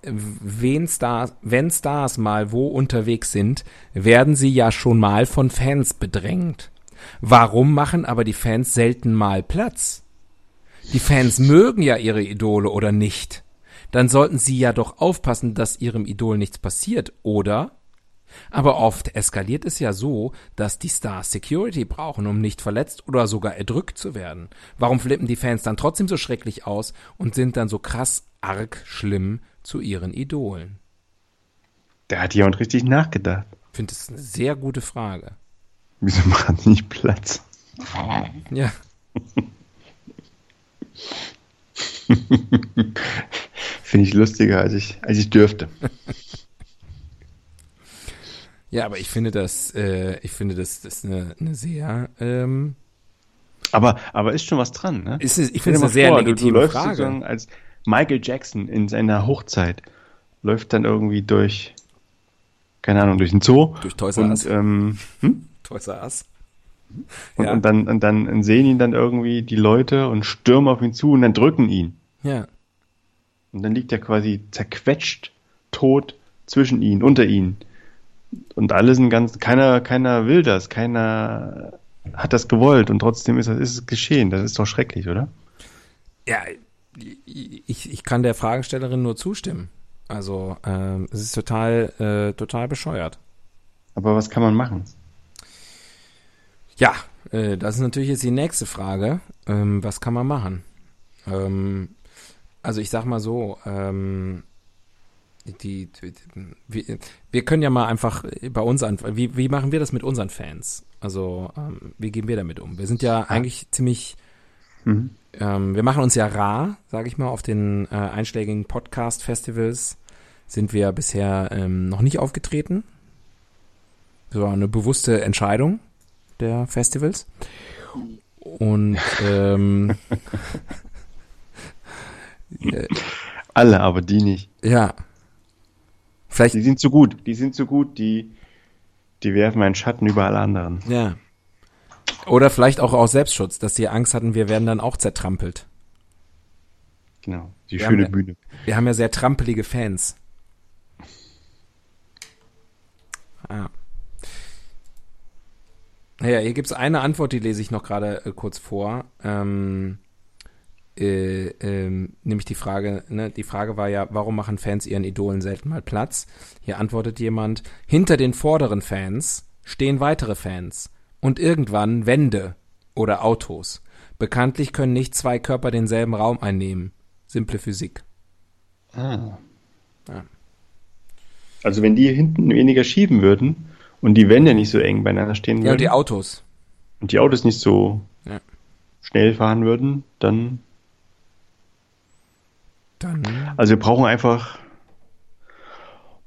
Wen Stars, wenn Stars mal wo unterwegs sind, werden sie ja schon mal von Fans bedrängt. Warum machen aber die Fans selten mal Platz? Die Fans mögen ja ihre Idole oder nicht. Dann sollten sie ja doch aufpassen, dass ihrem Idol nichts passiert, oder? Aber oft eskaliert es ja so, dass die Stars Security brauchen, um nicht verletzt oder sogar erdrückt zu werden. Warum flippen die Fans dann trotzdem so schrecklich aus und sind dann so krass arg schlimm zu ihren Idolen? Da hat jemand richtig nachgedacht. Ich finde das eine sehr gute Frage. Wieso machen sie nicht Platz? Ja. Finde ich lustiger, als ich, als ich dürfte. Ja, aber ich finde das, äh, ich finde das, das ist eine, eine sehr, ähm, Aber, aber ist schon was dran, ne? ist, es- ich finde es mal eine sehr vor, du, du legitime läufst Frage. sozusagen als Michael Jackson in seiner Hochzeit läuft dann irgendwie durch, keine Ahnung, durch den Zoo. Durch Toys R Us. ähm, hm? Toys R Us. und, Ja. und, dann, und dann sehen ihn dann irgendwie die Leute und stürmen auf ihn zu und dann drücken ihn. Ja. Und dann liegt er quasi zerquetscht, tot zwischen ihnen, unter ihnen. Und alle sind ganz, keiner, keiner will das, keiner hat das gewollt und trotzdem ist, es- ist es geschehen. Das ist doch schrecklich, oder? Ja, ich, ich kann der Fragestellerin nur zustimmen. Also, ähm, es ist total, äh, total bescheuert. Aber was kann man machen? Ja, äh, das ist natürlich jetzt die nächste Frage. Ähm, was kann man machen? Ähm, also ich sag mal so, ähm, die, die, wir, wir können ja mal einfach bei uns an, wie, wie machen wir das mit unseren Fans? Also ähm, wie gehen wir damit um? Wir sind ja eigentlich ziemlich, Mhm. ähm, wir machen uns ja rar, sage ich mal, auf den äh, einschlägigen Podcast-Festivals sind wir bisher ähm, noch nicht aufgetreten. Das war eine bewusste Entscheidung der Festivals. Und ähm, äh, Alle, aber die nicht. ja, vielleicht Die sind zu gut. Die sind zu gut, die, die werfen einen Schatten über alle anderen. ja. Oder vielleicht auch aus Selbstschutz, dass die Angst hatten, wir werden dann auch zertrampelt. Genau. Die Wir schöne haben- Bühne. Wir haben ja sehr trampelige Fans. Ah. Naja, hier gibt's eine Antwort, die lese ich noch gerade äh, kurz vor. Ähm, äh, ähm, nämlich die Frage, ne, die Frage war ja, warum machen Fans ihren Idolen selten mal Platz? Hier antwortet jemand, hinter den vorderen Fans stehen weitere Fans und irgendwann Wände oder Autos. Bekanntlich können nicht zwei Körper denselben Raum einnehmen. Simple Physik. Ah. Ja. Also wenn die hinten weniger schieben würden und die Wände nicht so eng beieinander stehen Ja, würden und die Autos. und die Autos nicht so Ja. schnell fahren würden, dann Dann. Also wir brauchen einfach.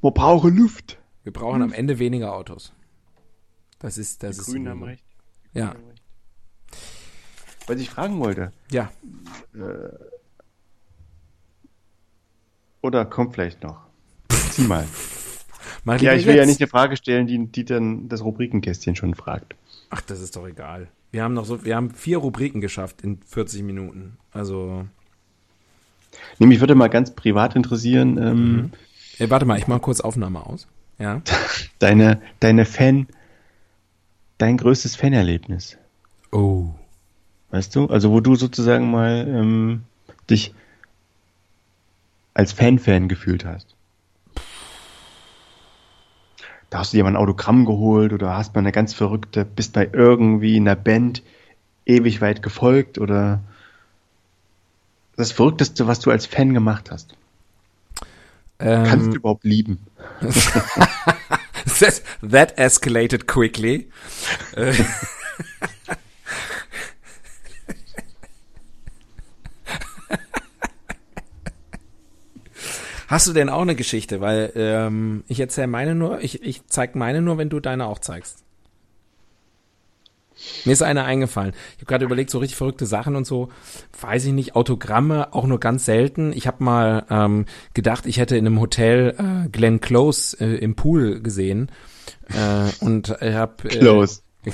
Wir brauchen Luft. Wir brauchen am Ende weniger Autos. Das ist, das Die ist. Grünen haben recht. Ja, Was ich fragen wollte, ja. oder kommt vielleicht noch. Zieh mal. Mach ja, ich will ja nicht eine Frage stellen, die, die dann das Rubrikenkästchen schon fragt. Ach, das ist doch egal. Wir haben noch so, wir haben vier Rubriken geschafft in 40 Minuten. Also, Nee, mich würde mal ganz privat interessieren, ähm, Mhm. ey, warte mal, ich mache kurz Aufnahme aus. Ja. deine, deine Fan, dein größtes Fanerlebnis. Oh. Weißt du? Also wo du sozusagen mal ähm, dich als Fan-Fan gefühlt hast. Da hast du dir mal ein Autogramm geholt oder hast mal eine ganz verrückte, bist bei irgendwie einer Band ewig weit gefolgt oder das Verrückteste, was du als Fan gemacht hast. Kannst du Ähm, überhaupt lieben? that, escalated quickly. Hast du denn auch eine Geschichte? Weil ähm, ich erzähle meine nur, ich, ich zeig meine nur, wenn du deine auch zeigst. Mir ist eine eingefallen. Ich habe gerade überlegt, so richtig verrückte Sachen und so, weiß ich nicht, Autogramme auch nur ganz selten. Ich habe mal ähm, gedacht, ich hätte in einem Hotel äh, Glenn Close äh, im Pool gesehen äh, und ich habe äh, Close.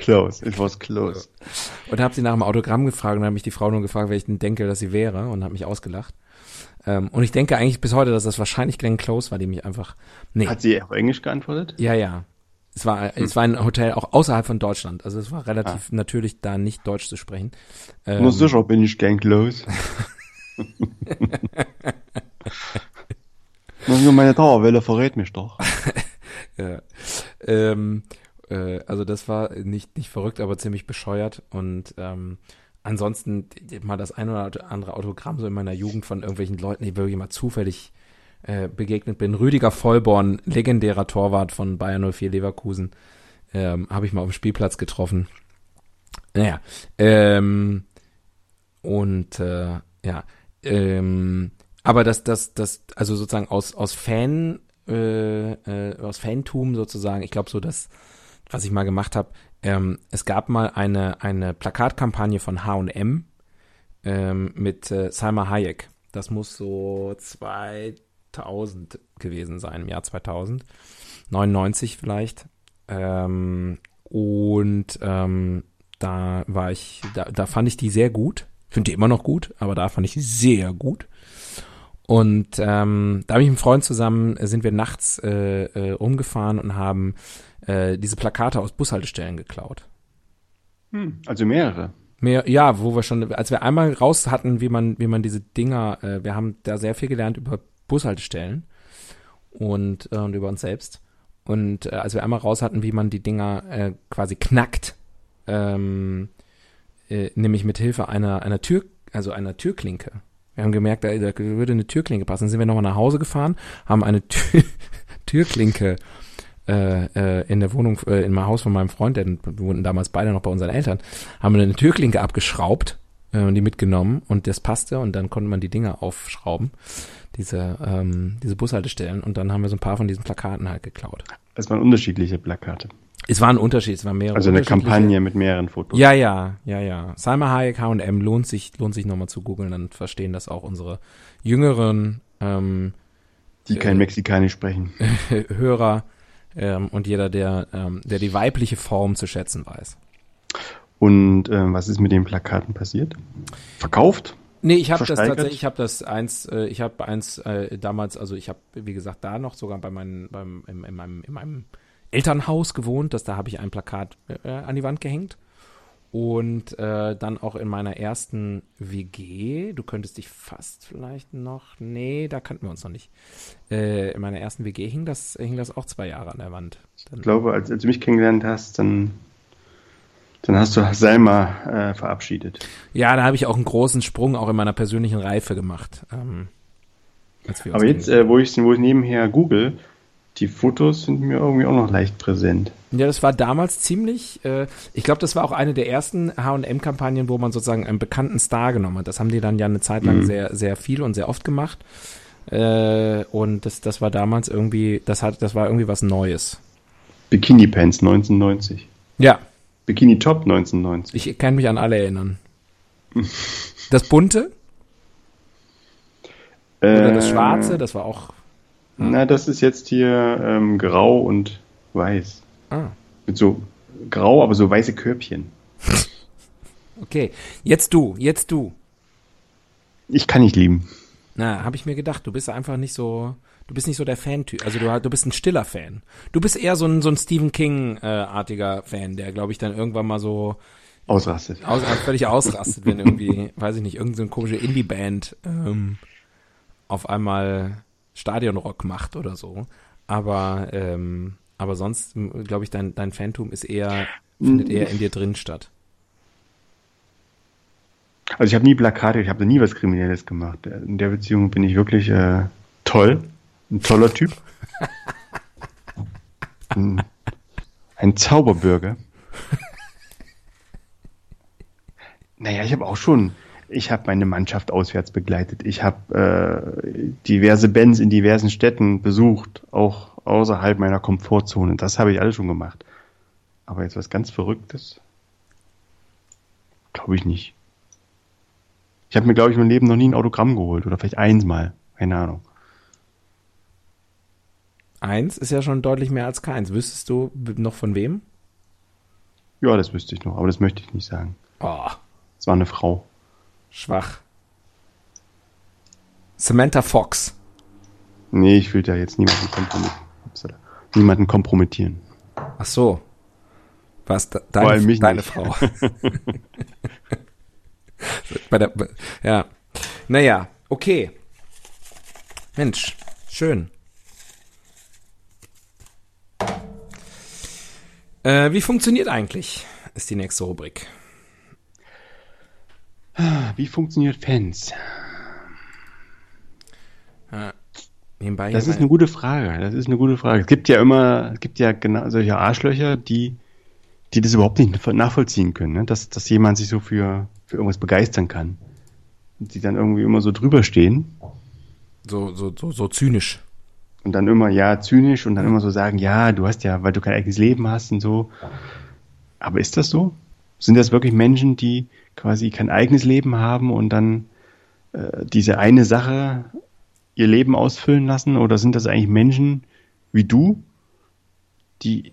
Close. It was close. und habe sie nach dem Autogramm gefragt und dann hat mich die Frau nur gefragt, wer ich denn denke, dass sie wäre und hat mich ausgelacht. Ähm, und ich denke eigentlich bis heute, dass das wahrscheinlich Glenn Close war, die mich einfach nee, Hat sie auf Englisch geantwortet? ja, ja. Es war, hm. es war ein Hotel auch außerhalb von Deutschland. Also es war relativ ah. natürlich da nicht Deutsch zu sprechen. Ähm, Nur sicher bin ich gern los. Nur meine Dauerwelle verrät mich doch. ja. ähm, äh, also das war nicht, nicht verrückt, aber ziemlich bescheuert. Und ähm, ansonsten mal das ein oder andere Autogramm so in meiner Jugend von irgendwelchen Leuten, die wirklich mal zufällig äh, begegnet bin. Rüdiger Vollborn, legendärer Torwart von Bayern 04 Leverkusen, ähm, habe ich mal auf dem Spielplatz getroffen. Naja, ähm, und äh, ja, ähm, aber das, das, das, also sozusagen aus, aus Fan, äh, äh, aus Fantum sozusagen, ich glaube so, dass, was ich mal gemacht habe, ähm, es gab mal eine, eine Plakatkampagne von H&M ähm, mit äh, Salma Hayek. Das muss so 2000 gewesen sein, im Jahr 2000. 99 vielleicht. Ähm, und ähm, da war ich, da, da fand ich die sehr gut. Finde die immer noch gut, aber da fand ich sie sehr gut. Und ähm, da habe ich mit einem Freund zusammen, äh, sind wir nachts äh, äh, umgefahren und haben äh, diese Plakate aus Bushaltestellen geklaut. Hm, also mehrere. Mehr, ja, wo wir schon, als wir einmal raus hatten, wie man, wie man diese Dinger, äh, wir haben da sehr viel gelernt über Bushaltestellen und, äh, und über uns selbst. Und äh, als wir einmal raus hatten, wie man die Dinger äh, quasi knackt, ähm, äh, nämlich mit Hilfe einer, einer Tür, also einer Türklinke. Wir haben gemerkt, da, da würde eine Türklinke passen. Dann sind wir nochmal nach Hause gefahren, haben eine Tür, Türklinke äh, äh, in der Wohnung, äh, in meinem Haus von meinem Freund, der wir wohnten damals beide noch bei unseren Eltern, haben wir eine Türklinke abgeschraubt äh, und die mitgenommen und das passte und dann konnte man die Dinger aufschrauben, diese, ähm, diese Bushaltestellen und dann haben wir so ein paar von diesen Plakaten halt geklaut. Es waren unterschiedliche Plakate. Es war ein Unterschied, es waren mehrere. Also eine Kampagne mit mehreren Fotos. Ja, ja, ja, ja. Salma Hayek, H&M lohnt sich, lohnt sich nochmal zu googeln, dann verstehen das auch unsere jüngeren ähm, die kein äh, Mexikanisch sprechen. Hörer ähm, und jeder, der, ähm, der die weibliche Form zu schätzen weiß. Und ähm, was ist mit den Plakaten passiert? Verkauft? Nee, ich habe das tatsächlich, ich habe das eins, äh, ich habe eins äh, damals, also ich habe, wie gesagt, da noch sogar bei meinen, beim, in, in, meinem, in meinem Elternhaus gewohnt, dass da habe ich ein Plakat äh, an die Wand gehängt. Und äh, dann auch in meiner ersten WG, du könntest dich fast vielleicht noch, nee, da kannten wir uns noch nicht. Äh, in meiner ersten WG hing das, hing das auch zwei Jahre an der Wand. Dann, ich glaube, als, als, du mich kennengelernt hast, dann, dann hast du Selma äh, verabschiedet. Ja, da habe ich auch einen großen Sprung auch in meiner persönlichen Reife gemacht. Ähm, Aber jetzt, äh, wo ich wo ich nebenher google, die Fotos sind mir irgendwie auch noch leicht präsent. Ja, das war damals ziemlich, äh, ich glaube, das war auch eine der ersten H&M-Kampagnen, wo man sozusagen einen bekannten Star genommen hat. Das haben die dann ja eine Zeit lang mhm. sehr, sehr viel und sehr oft gemacht. Äh, und das, das war damals irgendwie, das hat, das war irgendwie was Neues. Bikini Pants 1990. Ja. Bikini Top 1990. Ich kann mich an alle erinnern. das bunte? Oder das schwarze, das war auch na, das ist jetzt hier ähm, grau und weiß. Ah. Mit so grau, aber so weiße Körbchen. okay, jetzt du, jetzt du. Ich kann nicht lieben. Na, habe ich mir gedacht, du bist einfach nicht so, du bist nicht so der Fan-Typ. Also du, du bist ein stiller Fan. Du bist eher so ein, so ein Stephen King-artiger äh, Fan, der, glaube ich, dann irgendwann mal so ausrastet. Aus, völlig ausrastet, wenn irgendwie, weiß ich nicht, irgendeine so komische Indie-Band ähm, auf einmal Stadionrock macht oder so. Aber, ähm, aber sonst, glaube ich, dein, dein Phantom ist eher, findet eher in dir drin statt. Also ich habe nie Plakate, ich habe nie was Kriminelles gemacht. In der Beziehung bin ich wirklich äh, toll, ein toller Typ. ein, ein Zauberbürger. naja, ich habe auch schon ich habe meine Mannschaft auswärts begleitet. Ich habe äh, diverse Bands in diversen Städten besucht, auch außerhalb meiner Komfortzone. Das habe ich alles schon gemacht. Aber jetzt was ganz Verrücktes? Glaube ich nicht. Ich habe mir, glaube ich, mein Leben noch nie ein Autogramm geholt. Oder vielleicht eins mal. Keine Ahnung. Eins ist ja schon deutlich mehr als keins. Wüsstest du noch von wem? Ja, das wüsste ich noch, aber das möchte ich nicht sagen. Oh. Es war eine Frau. Schwach. Samantha Fox. Nee, ich will da jetzt niemanden, kompromitt niemanden kompromittieren. Ach so. Was, de, deine, mich deine. Frau. Bei der, ja. Naja, okay. Mensch, schön. Äh, wie funktioniert eigentlich? Ist die nächste Rubrik. Wie funktioniert Fans? Nebenbei Das ist eine gute Frage. Das ist eine gute Frage. Es gibt ja immer, es gibt ja genau solche Arschlöcher, die, die das überhaupt nicht nachvollziehen können, ne? dass, dass jemand sich so für, für irgendwas begeistern kann. Und die dann irgendwie immer so drüber stehen so, so, so, so zynisch. Und dann immer ja zynisch und dann immer so sagen, ja, du hast ja, weil du kein eigenes Leben hast und so. Aber ist das so? Sind das wirklich Menschen, die quasi kein eigenes Leben haben und dann äh, diese eine Sache ihr Leben ausfüllen lassen? Oder sind das eigentlich Menschen wie du, die,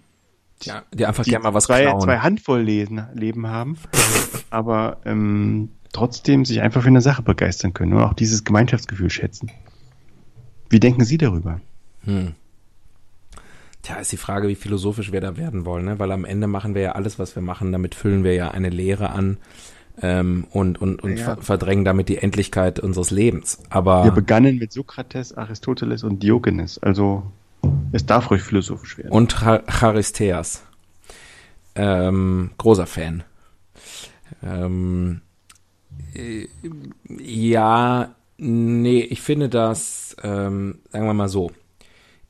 Ja, die einfach die gerne mal was zwei, klauen. zwei Handvoll Lesen, Leben haben, aber ähm, trotzdem sich einfach für eine Sache begeistern können und auch dieses Gemeinschaftsgefühl schätzen? Wie denken Sie darüber? Hm. Tja, ist die Frage, wie philosophisch wir da werden wollen, ne? Weil am Ende machen wir ja alles, was wir machen, damit füllen wir ja eine Lehre an ähm, und, und, und Ja. ver verdrängen damit die Endlichkeit unseres Lebens. Aber Wir begannen mit Sokrates, Aristoteles und Diogenes. Also es darf ruhig philosophisch werden. und Cha- Charisteas. Ähm, großer Fan. Ähm, äh, ja, nee, ich finde das, ähm, sagen wir mal so,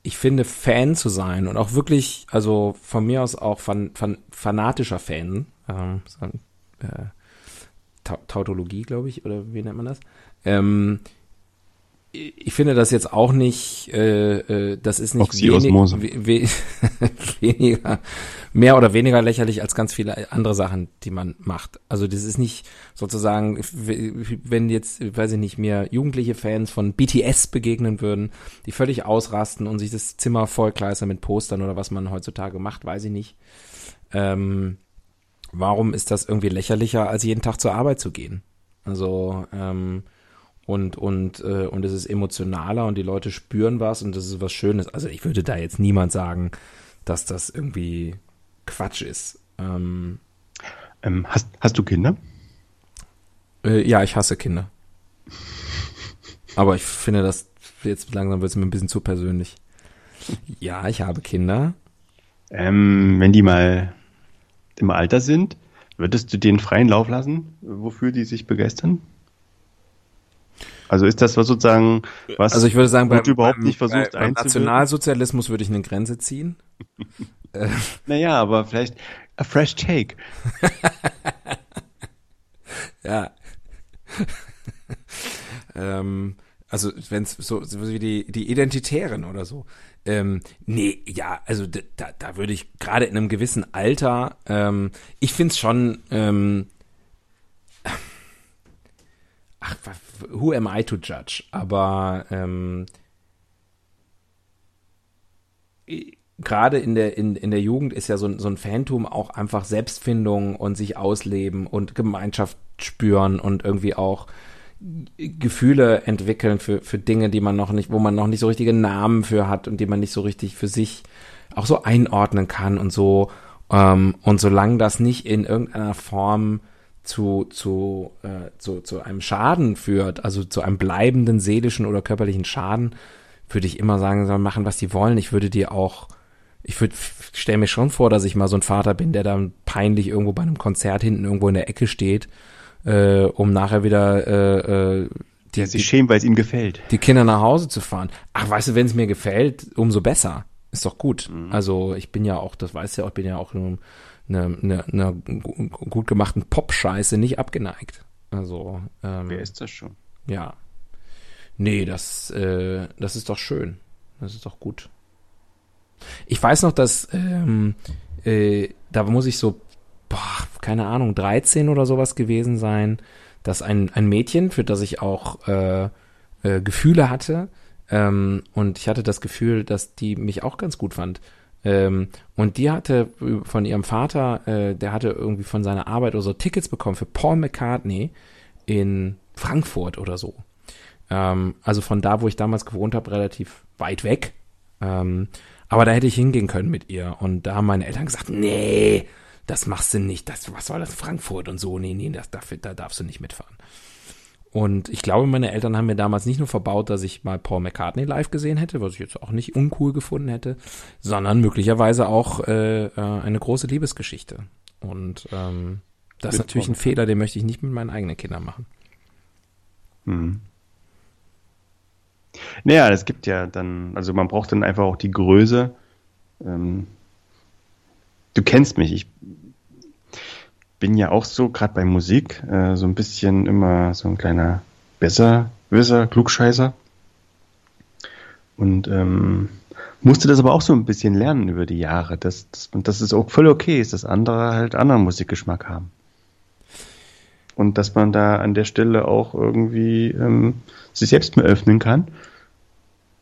ich finde Fan zu sein und auch wirklich, also von mir aus auch fan, fan, fanatischer Fan, ähm, so, äh, Ta Tautologie, glaube ich, oder wie nennt man das? Ähm, ich finde das jetzt auch nicht, äh, äh, das ist nicht wenig, we, we, weniger, mehr oder weniger lächerlich als ganz viele andere Sachen, die man macht. Also das ist nicht sozusagen, wenn jetzt, weiß ich nicht, mir jugendliche Fans von BTS begegnen würden, die völlig ausrasten und sich das Zimmer vollkleistern mit Postern oder was man heutzutage macht, weiß ich nicht. Ähm, warum ist das irgendwie lächerlicher, als jeden Tag zur Arbeit zu gehen? Also, ähm, und und äh, und es ist emotionaler und die Leute spüren was und das ist was Schönes. Also ich würde da jetzt niemand sagen, dass das irgendwie Quatsch ist. Ähm, Ähm, hast, hast du Kinder? äh, ja, ich hasse Kinder. Aber ich finde das jetzt langsam wird es mir ein bisschen zu persönlich. Ja, ich habe Kinder. Ähm, wenn die mal im Alter sind, würdest du denen freien Lauf lassen, wofür die sich begeistern? Also ist das was sozusagen, was Also ich würde sagen, beim, überhaupt beim, nicht versuchst bei, beim? Nationalsozialismus würde ich eine Grenze ziehen. Naja, aber vielleicht a fresh take. Ja. ähm, also wenn es so, so wie die, die Identitären oder so. Ähm, nee, ja, also da, da, da würde ich gerade in einem gewissen Alter, ähm, ich finde es schon, ähm, ach, who am I to judge? Aber ähm, gerade in der, in, in der Jugend ist ja so, ein- so ein Phantom auch einfach Selbstfindung und sich ausleben und Gemeinschaft spüren und irgendwie auch Gefühle entwickeln für, für Dinge, die man noch nicht, wo man noch nicht so richtige Namen für hat und die man nicht so richtig für sich auch so einordnen kann und so. Ähm, und solange das nicht in irgendeiner Form zu, zu, äh, zu, zu einem Schaden führt, also zu einem bleibenden seelischen oder körperlichen Schaden, würde ich immer sagen, sollen machen, was die wollen. Ich würde dir auch, ich würde, stell mir schon vor, dass ich mal so ein Vater bin, der dann peinlich irgendwo bei einem Konzert hinten irgendwo in der Ecke steht, äh, um nachher wieder äh, äh, die, Der sich die, schämt, weil es ihm gefällt. die Kinder nach Hause zu fahren. Ach, weißt du, wenn es mir gefällt, umso besser. Ist doch gut. Also ich bin ja auch, das weißt du ja auch, ich bin ja auch eine, eine, eine gut gemachten Pop-Scheiße nicht abgeneigt. Also ähm, Wer ist das schon? ja. Nee, das, äh, das ist doch schön. Das ist doch gut. Ich weiß noch, dass ähm, äh, da muss ich so, boah, keine Ahnung, 13 oder sowas gewesen sein, dass ein, ein Mädchen, für das ich auch äh, äh, Gefühle hatte, ähm, und ich hatte das Gefühl, dass die mich auch ganz gut fand. Ähm, und die hatte von ihrem Vater, äh, der hatte irgendwie von seiner Arbeit oder so Tickets bekommen für Paul McCartney in Frankfurt oder so. Ähm, also von da, wo ich damals gewohnt habe, relativ weit weg. Ähm, Aber da hätte ich hingehen können mit ihr. Und da haben meine Eltern gesagt, nee, das machst du nicht. Das, was soll das Frankfurt und so? Nee, nee, das, dafür, da darfst du nicht mitfahren. Und ich glaube, meine Eltern haben mir damals nicht nur verbaut, dass ich mal Paul McCartney live gesehen hätte, was ich jetzt auch nicht uncool gefunden hätte, sondern möglicherweise auch äh, äh eine große Liebesgeschichte. Und ähm, das ist natürlich ein Fehler, den möchte ich nicht mit meinen eigenen Kindern machen. Hm. Naja, es gibt ja dann, also man braucht dann einfach auch die Größe. Ähm, du kennst mich, ich bin ja auch so, gerade bei Musik, äh, so ein bisschen immer so ein kleiner Besserwisser, Klugscheißer. Und ähm, musste das aber auch so ein bisschen lernen über die Jahre, dass, dass, dass es auch voll okay ist, dass andere halt anderen Musikgeschmack haben. Und dass man da an der Stelle auch irgendwie ähm, sich selbst mehr öffnen kann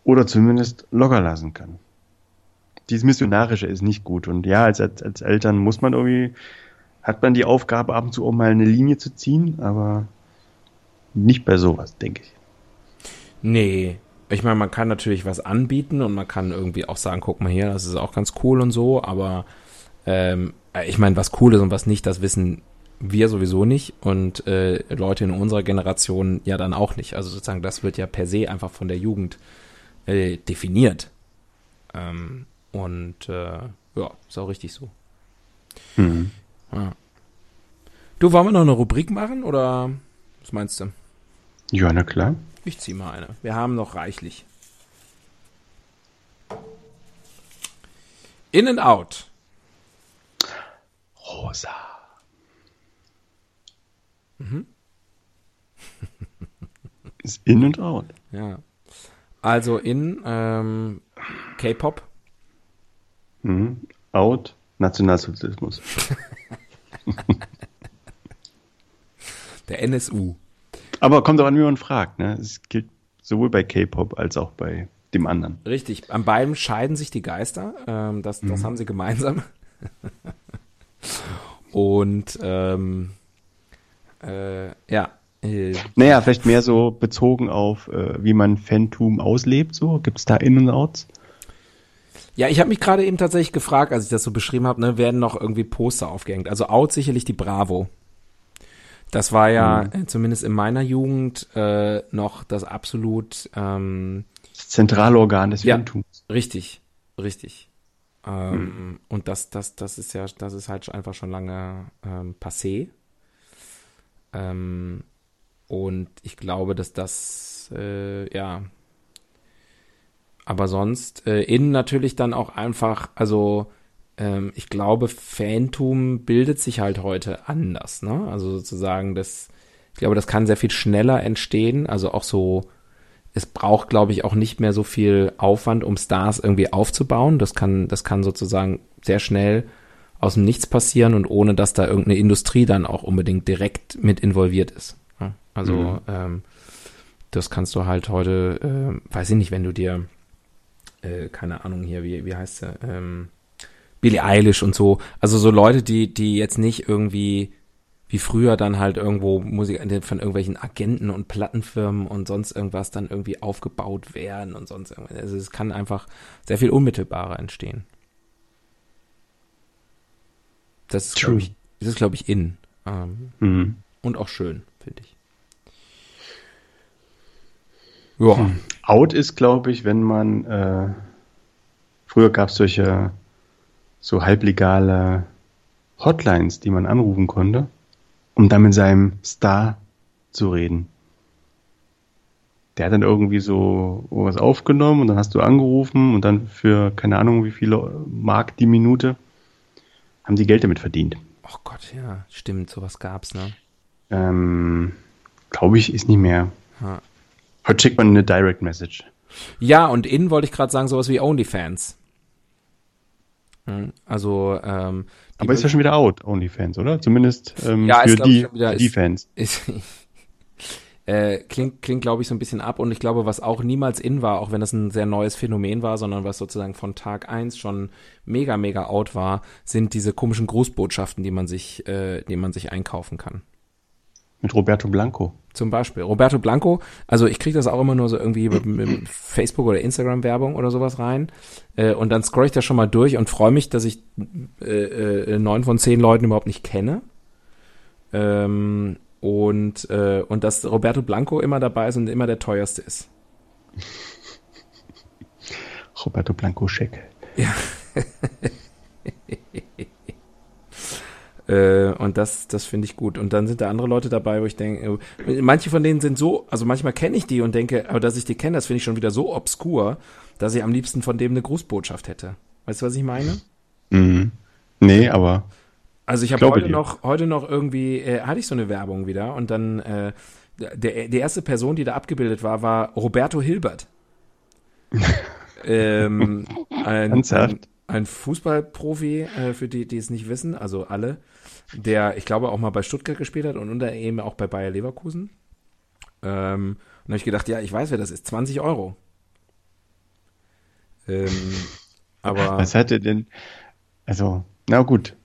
oder zumindest locker lassen kann. Dieses Missionarische ist nicht gut. Und ja, als, als, als Eltern muss man irgendwie, hat man die Aufgabe, ab und zu auch mal eine Linie zu ziehen, aber nicht bei sowas, denke ich. Nee. Ich meine, man kann natürlich was anbieten und man kann irgendwie auch sagen, guck mal hier, das ist auch ganz cool und so, aber ähm, ich meine, was cool ist und was nicht, das wissen wir sowieso nicht und äh, Leute in unserer Generation ja dann auch nicht. Also sozusagen, das wird ja per se einfach von der Jugend äh, definiert. Ähm, und äh, ja, ist auch richtig so. Mhm. Ja. Du, wollen wir noch eine Rubrik machen oder was meinst du? Ja, na klar. Ich zieh mal eine. Wir haben noch reichlich. In and out. Rosa. Mhm. Ist in and out. Ja. Also in ähm, K-Pop. Mhm. Out Nationalsozialismus. Der NSU. Aber kommt auch an, wie man fragt. Ne? Es gilt sowohl bei K-Pop als auch bei dem anderen. Richtig. An beiden scheiden sich die Geister. Ähm, das, das mhm. haben sie gemeinsam. Und ähm, äh, ja, äh, naja, vielleicht mehr so bezogen auf, äh, wie man Phantom auslebt. So gibt es da In- und Outs? Ja, ich habe mich gerade eben tatsächlich gefragt, als ich das so beschrieben habe, ne, werden noch irgendwie Poster aufgehängt. Also Out sicherlich die Bravo. Das war ja mhm. äh, zumindest in meiner Jugend äh, noch das absolut ähm, das Zentralorgan des ja, Richtig, richtig. Ähm, mhm. Und das, das, das ist ja, das ist halt einfach schon lange ähm, passé. Ähm, und ich glaube, dass das, äh, ja. Aber sonst, äh, innen natürlich dann auch einfach, also ähm, ich glaube, Phantom bildet sich halt heute anders, ne? Also sozusagen, das, ich glaube, das kann sehr viel schneller entstehen. Also auch so, es braucht, glaube ich, auch nicht mehr so viel Aufwand, um Stars irgendwie aufzubauen. Das kann, das kann sozusagen sehr schnell aus dem Nichts passieren und ohne dass da irgendeine Industrie dann auch unbedingt direkt mit involviert ist. Also mhm. ähm, das kannst du halt heute, äh, weiß ich nicht, wenn du dir, äh, keine Ahnung hier, wie, wie heißt sie, ähm, Billie Eilish und so, also so Leute, die, die jetzt nicht irgendwie wie früher dann halt irgendwo Musik von irgendwelchen Agenten und Plattenfirmen und sonst irgendwas dann irgendwie aufgebaut werden und sonst irgendwas. Also es kann einfach sehr viel unmittelbarer entstehen. Das ist, glaube ich, das ist, glaube ich, in. Ähm, mhm. Und auch schön, finde ich. Ja. Hm. Out ist, glaube ich, wenn man, äh, früher gab es solche so halblegale Hotlines, die man anrufen konnte, um dann mit seinem Star zu reden. Der hat dann irgendwie so was aufgenommen und dann hast du angerufen und dann für keine Ahnung wie viele Mark die Minute haben die Geld damit verdient. Oh Gott, ja, stimmt, sowas gab's, ne? Ähm, glaube ich, ist nicht mehr. Ja. Heute schickt man eine Direct Message. Ja, und innen wollte ich gerade sagen, sowas wie OnlyFans. Hm, also, ähm, Aber ist ja schon wieder out, OnlyFans, oder? Zumindest ähm, ja, für, die, wieder, die Fans. Ist, äh, klingt, klingt glaube ich, so ein bisschen ab. Und ich glaube, was auch niemals in war, auch wenn das ein sehr neues Phänomen war, sondern was sozusagen von Tag eins schon mega, mega out war, sind diese komischen Grußbotschaften, die man sich, äh, die man sich einkaufen kann. Mit Roberto Blanco. Zum Beispiel. Roberto Blanco, also ich kriege das auch immer nur so irgendwie mit, mit Facebook oder Instagram-Werbung oder sowas rein. Äh, und dann scroll ich das schon mal durch und freue mich, dass ich äh, äh, neun von zehn Leuten überhaupt nicht kenne. Ähm, und, äh, und dass Roberto Blanco immer dabei ist und immer der teuerste ist. Roberto Blanco Scheck. Ja. Äh, und das, das finde ich gut. Und dann sind da andere Leute dabei, wo ich denke, äh, manche von denen sind so, also manchmal kenne ich die und denke, aber dass ich die kenne, das finde ich schon wieder so obskur, dass ich am liebsten von dem eine Grußbotschaft hätte. Weißt du, was ich meine? Mhm. Nee, aber. Also ich habe heute noch, heute noch irgendwie, äh, hatte ich so eine Werbung wieder und dann äh, der, die erste Person, die da abgebildet war, war Roberto Hilbert. ähm, ein, ein, ein Fußballprofi, äh, für die, die es nicht wissen, also alle, der, ich glaube, auch mal bei Stuttgart gespielt hat und unter eben auch bei Bayer Leverkusen. Ähm, und habe ich gedacht, ja, ich weiß, wer das ist, 20 Euro. Ähm, aber. Was hat er denn? Also, na gut.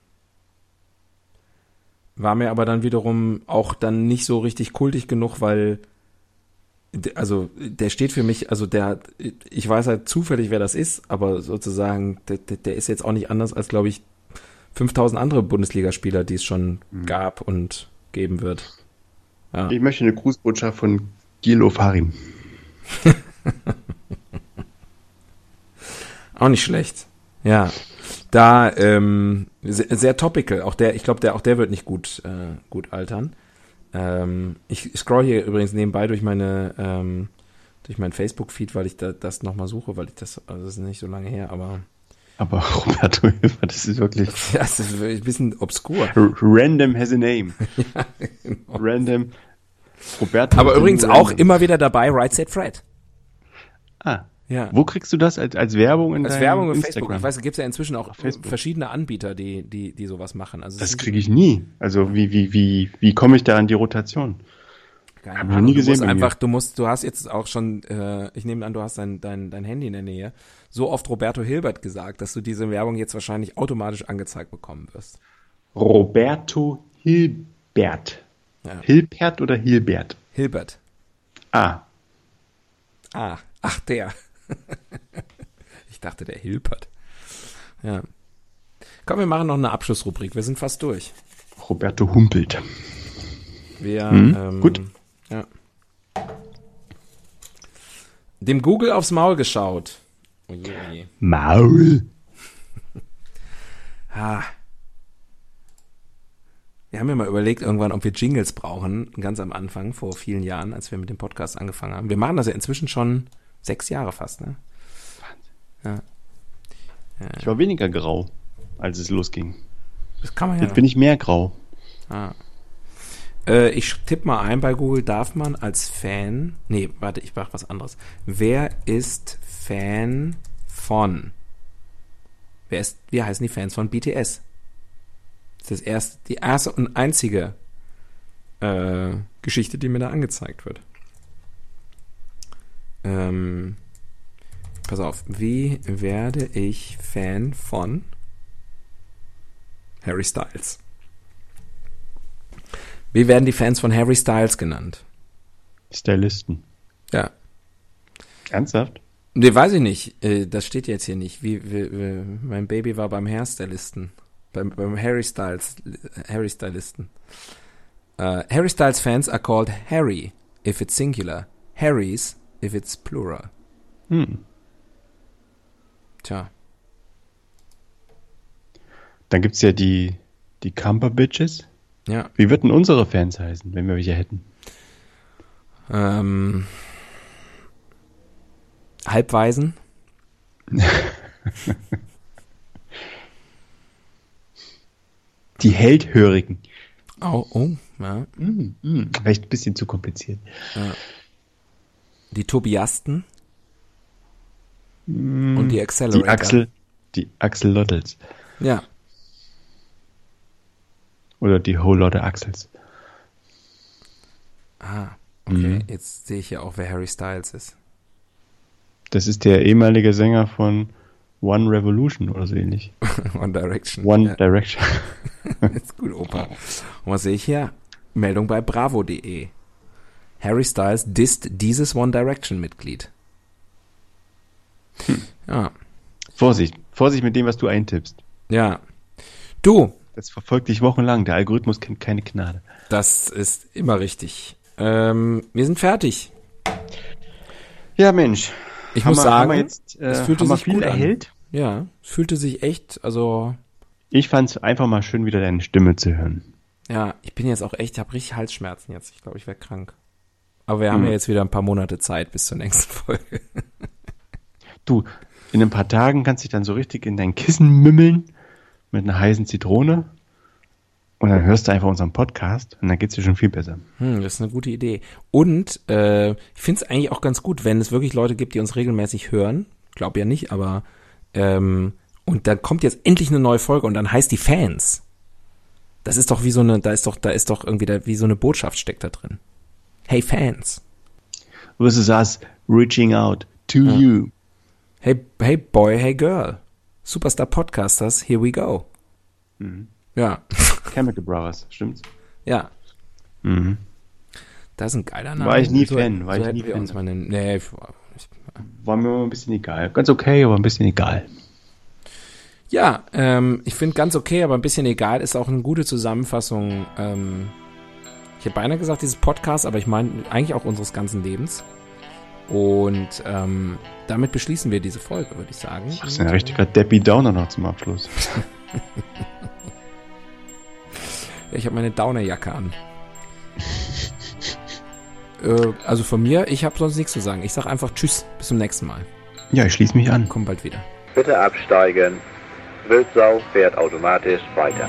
War mir aber dann wiederum auch dann nicht so richtig kultig genug, weil also der steht für mich, also der, ich weiß halt zufällig, wer das ist, aber sozusagen, der, der ist jetzt auch nicht anders als, glaube ich, 5000 andere Bundesligaspieler, die es schon mhm. gab und geben wird. Ja. Ich möchte eine Grußbotschaft von Gilo Farim. auch nicht schlecht. Ja. Da, ähm, sehr, sehr topical. Auch der, ich glaube, der, auch der wird nicht gut, äh, gut altern. Ähm, ich scroll hier übrigens nebenbei durch meine ähm, durch meinen Facebook-Feed, weil ich da, das nochmal suche, weil ich das, also das ist nicht so lange her, aber. Aber Roberto Hilfer, das ist wirklich. Ja, das ist ein bisschen obskur. Random has a name. ja, genau. Random. Roberto. Aber übrigens random. auch immer wieder dabei, Right Set Fred. Ah. Ja. Wo kriegst du das als, als Werbung in Als Werbung in Facebook. Ich weiß, es gibt ja inzwischen auch verschiedene Anbieter, die, die, die sowas machen. Also das kriege ich nie. Also wie, wie, wie, wie komme ich da an die Rotation? Keine Hab ich noch nie gesehen. Du musst einfach, du musst, du hast jetzt auch schon, äh, ich nehme an, du hast dein, dein, dein Handy in der Nähe, so oft Roberto Hilbert gesagt, dass du diese Werbung jetzt wahrscheinlich automatisch angezeigt bekommen wirst. Roberto Hilbert. Ja. Hilbert oder Hilbert? Hilbert. Ah. Ah. Ach, der. ich dachte, der Hilpert. Ja. Komm, wir machen noch eine Abschlussrubrik. Wir sind fast durch. Roberto humpelt. Wir, hm, ähm, gut. Ja. Dem Google aufs Maul geschaut. Oh je, oh je. Maul. ah. Wir haben ja mal überlegt irgendwann, ob wir Jingles brauchen, ganz am Anfang, vor vielen Jahren, als wir mit dem Podcast angefangen haben. Wir machen das ja inzwischen schon Sechs Jahre fast, ne? Wahnsinn. Ja. ja. Ich war weniger grau, als es losging. Das kann man ja. Jetzt bin ich mehr grau. Ah. Äh, ich tippe mal ein bei Google, darf man als Fan. Nee, warte, ich mach was anderes. Wer ist Fan von? Wer ist, wie heißen die Fans von BTS? Das ist erst die erste und einzige äh, Geschichte, die mir da angezeigt wird. Ähm, pass auf, wie werde ich Fan von Harry Styles? Wie werden die Fans von Harry Styles genannt? Stylisten. Ja. Ernsthaft? Nee, weiß ich nicht. Äh, das steht jetzt hier nicht. Wie, wie, wie mein Baby war beim Hairstylisten. Beim, beim Harry Styles, Harry Stylisten. Uh, Harry Styles fans are called Harry if it's singular. Harrys if it's plural. Hm. Tja. Dann gibt's ja die, die Camper Bitches. Ja. Wie würden unsere Fans heißen, wenn wir welche hätten? Ähm, Halbweisen. die Heldhörigen. Oh, oh, ja. Mm, mm. Vielleicht ein bisschen zu kompliziert. Ja die Tobiasten mm, und die Accelerator. Die Axel, die Axel Lottels. Ja. Oder die Whole Lotte Axels. Ah, okay. Mhm. Jetzt sehe ich ja auch, wer Harry Styles ist. Das ist der ehemalige Sänger von One Revolution oder so ähnlich. One Direction. One ja. Direction. ist gut, Opa. Und was sehe ich hier? Meldung bei bravo.de. Harry Styles disst dieses One Direction Mitglied. Hm. Ja. Vorsicht, Vorsicht mit dem, was du eintippst. Ja. Du. Das verfolgt dich wochenlang. Der Algorithmus kennt keine Gnade. Das ist immer richtig. Ähm, wir sind fertig. Ja, Mensch. Ich muss wir, sagen, jetzt, äh, es fühlte haben sich viel gut an. erhellt. Ja, es fühlte sich echt, also Ich fand es einfach mal schön, wieder deine Stimme zu hören. ja, ich bin jetzt auch echt, ich habe richtig Halsschmerzen jetzt. Ich glaube, ich werde krank. Aber wir haben Mhm. ja jetzt wieder ein paar Monate Zeit bis zur nächsten Folge. Du, in ein paar Tagen kannst du dich dann so richtig in dein Kissen mümmeln mit einer heißen Zitrone und dann hörst du einfach unseren Podcast und dann geht's dir schon viel besser. Hm, das ist eine gute Idee. Und äh, ich finde es eigentlich auch ganz gut, wenn es wirklich Leute gibt, die uns regelmäßig hören. Glaub ja nicht, aber ähm, und dann kommt jetzt endlich eine neue Folge und dann heißt die Fans. Das ist doch wie so eine, da ist doch, da ist doch irgendwie da, wie so eine Botschaft steckt da drin. Hey Fans. Versus us reaching out to you. Hey, hey Boy, hey Girl. Superstar Podcasters, here we go. Ja, Chemical Brothers, stimmt's? ja. Mhm. Das ist ein geiler Name. War ich nie so, Fan, war so ich nie wir Fan uns mal nennen. Nee, ich, War mir immer ein bisschen egal. Ganz okay, aber ein bisschen egal. Ja, ähm, ich finde ganz okay, aber ein bisschen egal, ist auch eine gute Zusammenfassung. Ähm, ich habe beinahe gesagt, dieses Podcast, aber ich meine eigentlich auch unseres ganzen Lebens. Und ähm, damit beschließen wir diese Folge, würde ich sagen. Das ist ein richtiger Debbie Downer noch zum Abschluss. Ja, ich habe meine Downerjacke an. äh, also von mir, ich habe sonst nichts zu sagen. Ich sage einfach Tschüss, bis zum nächsten Mal. Ja, ich schließe mich an. Komm bald wieder. Bitte absteigen. Wildsau fährt automatisch weiter.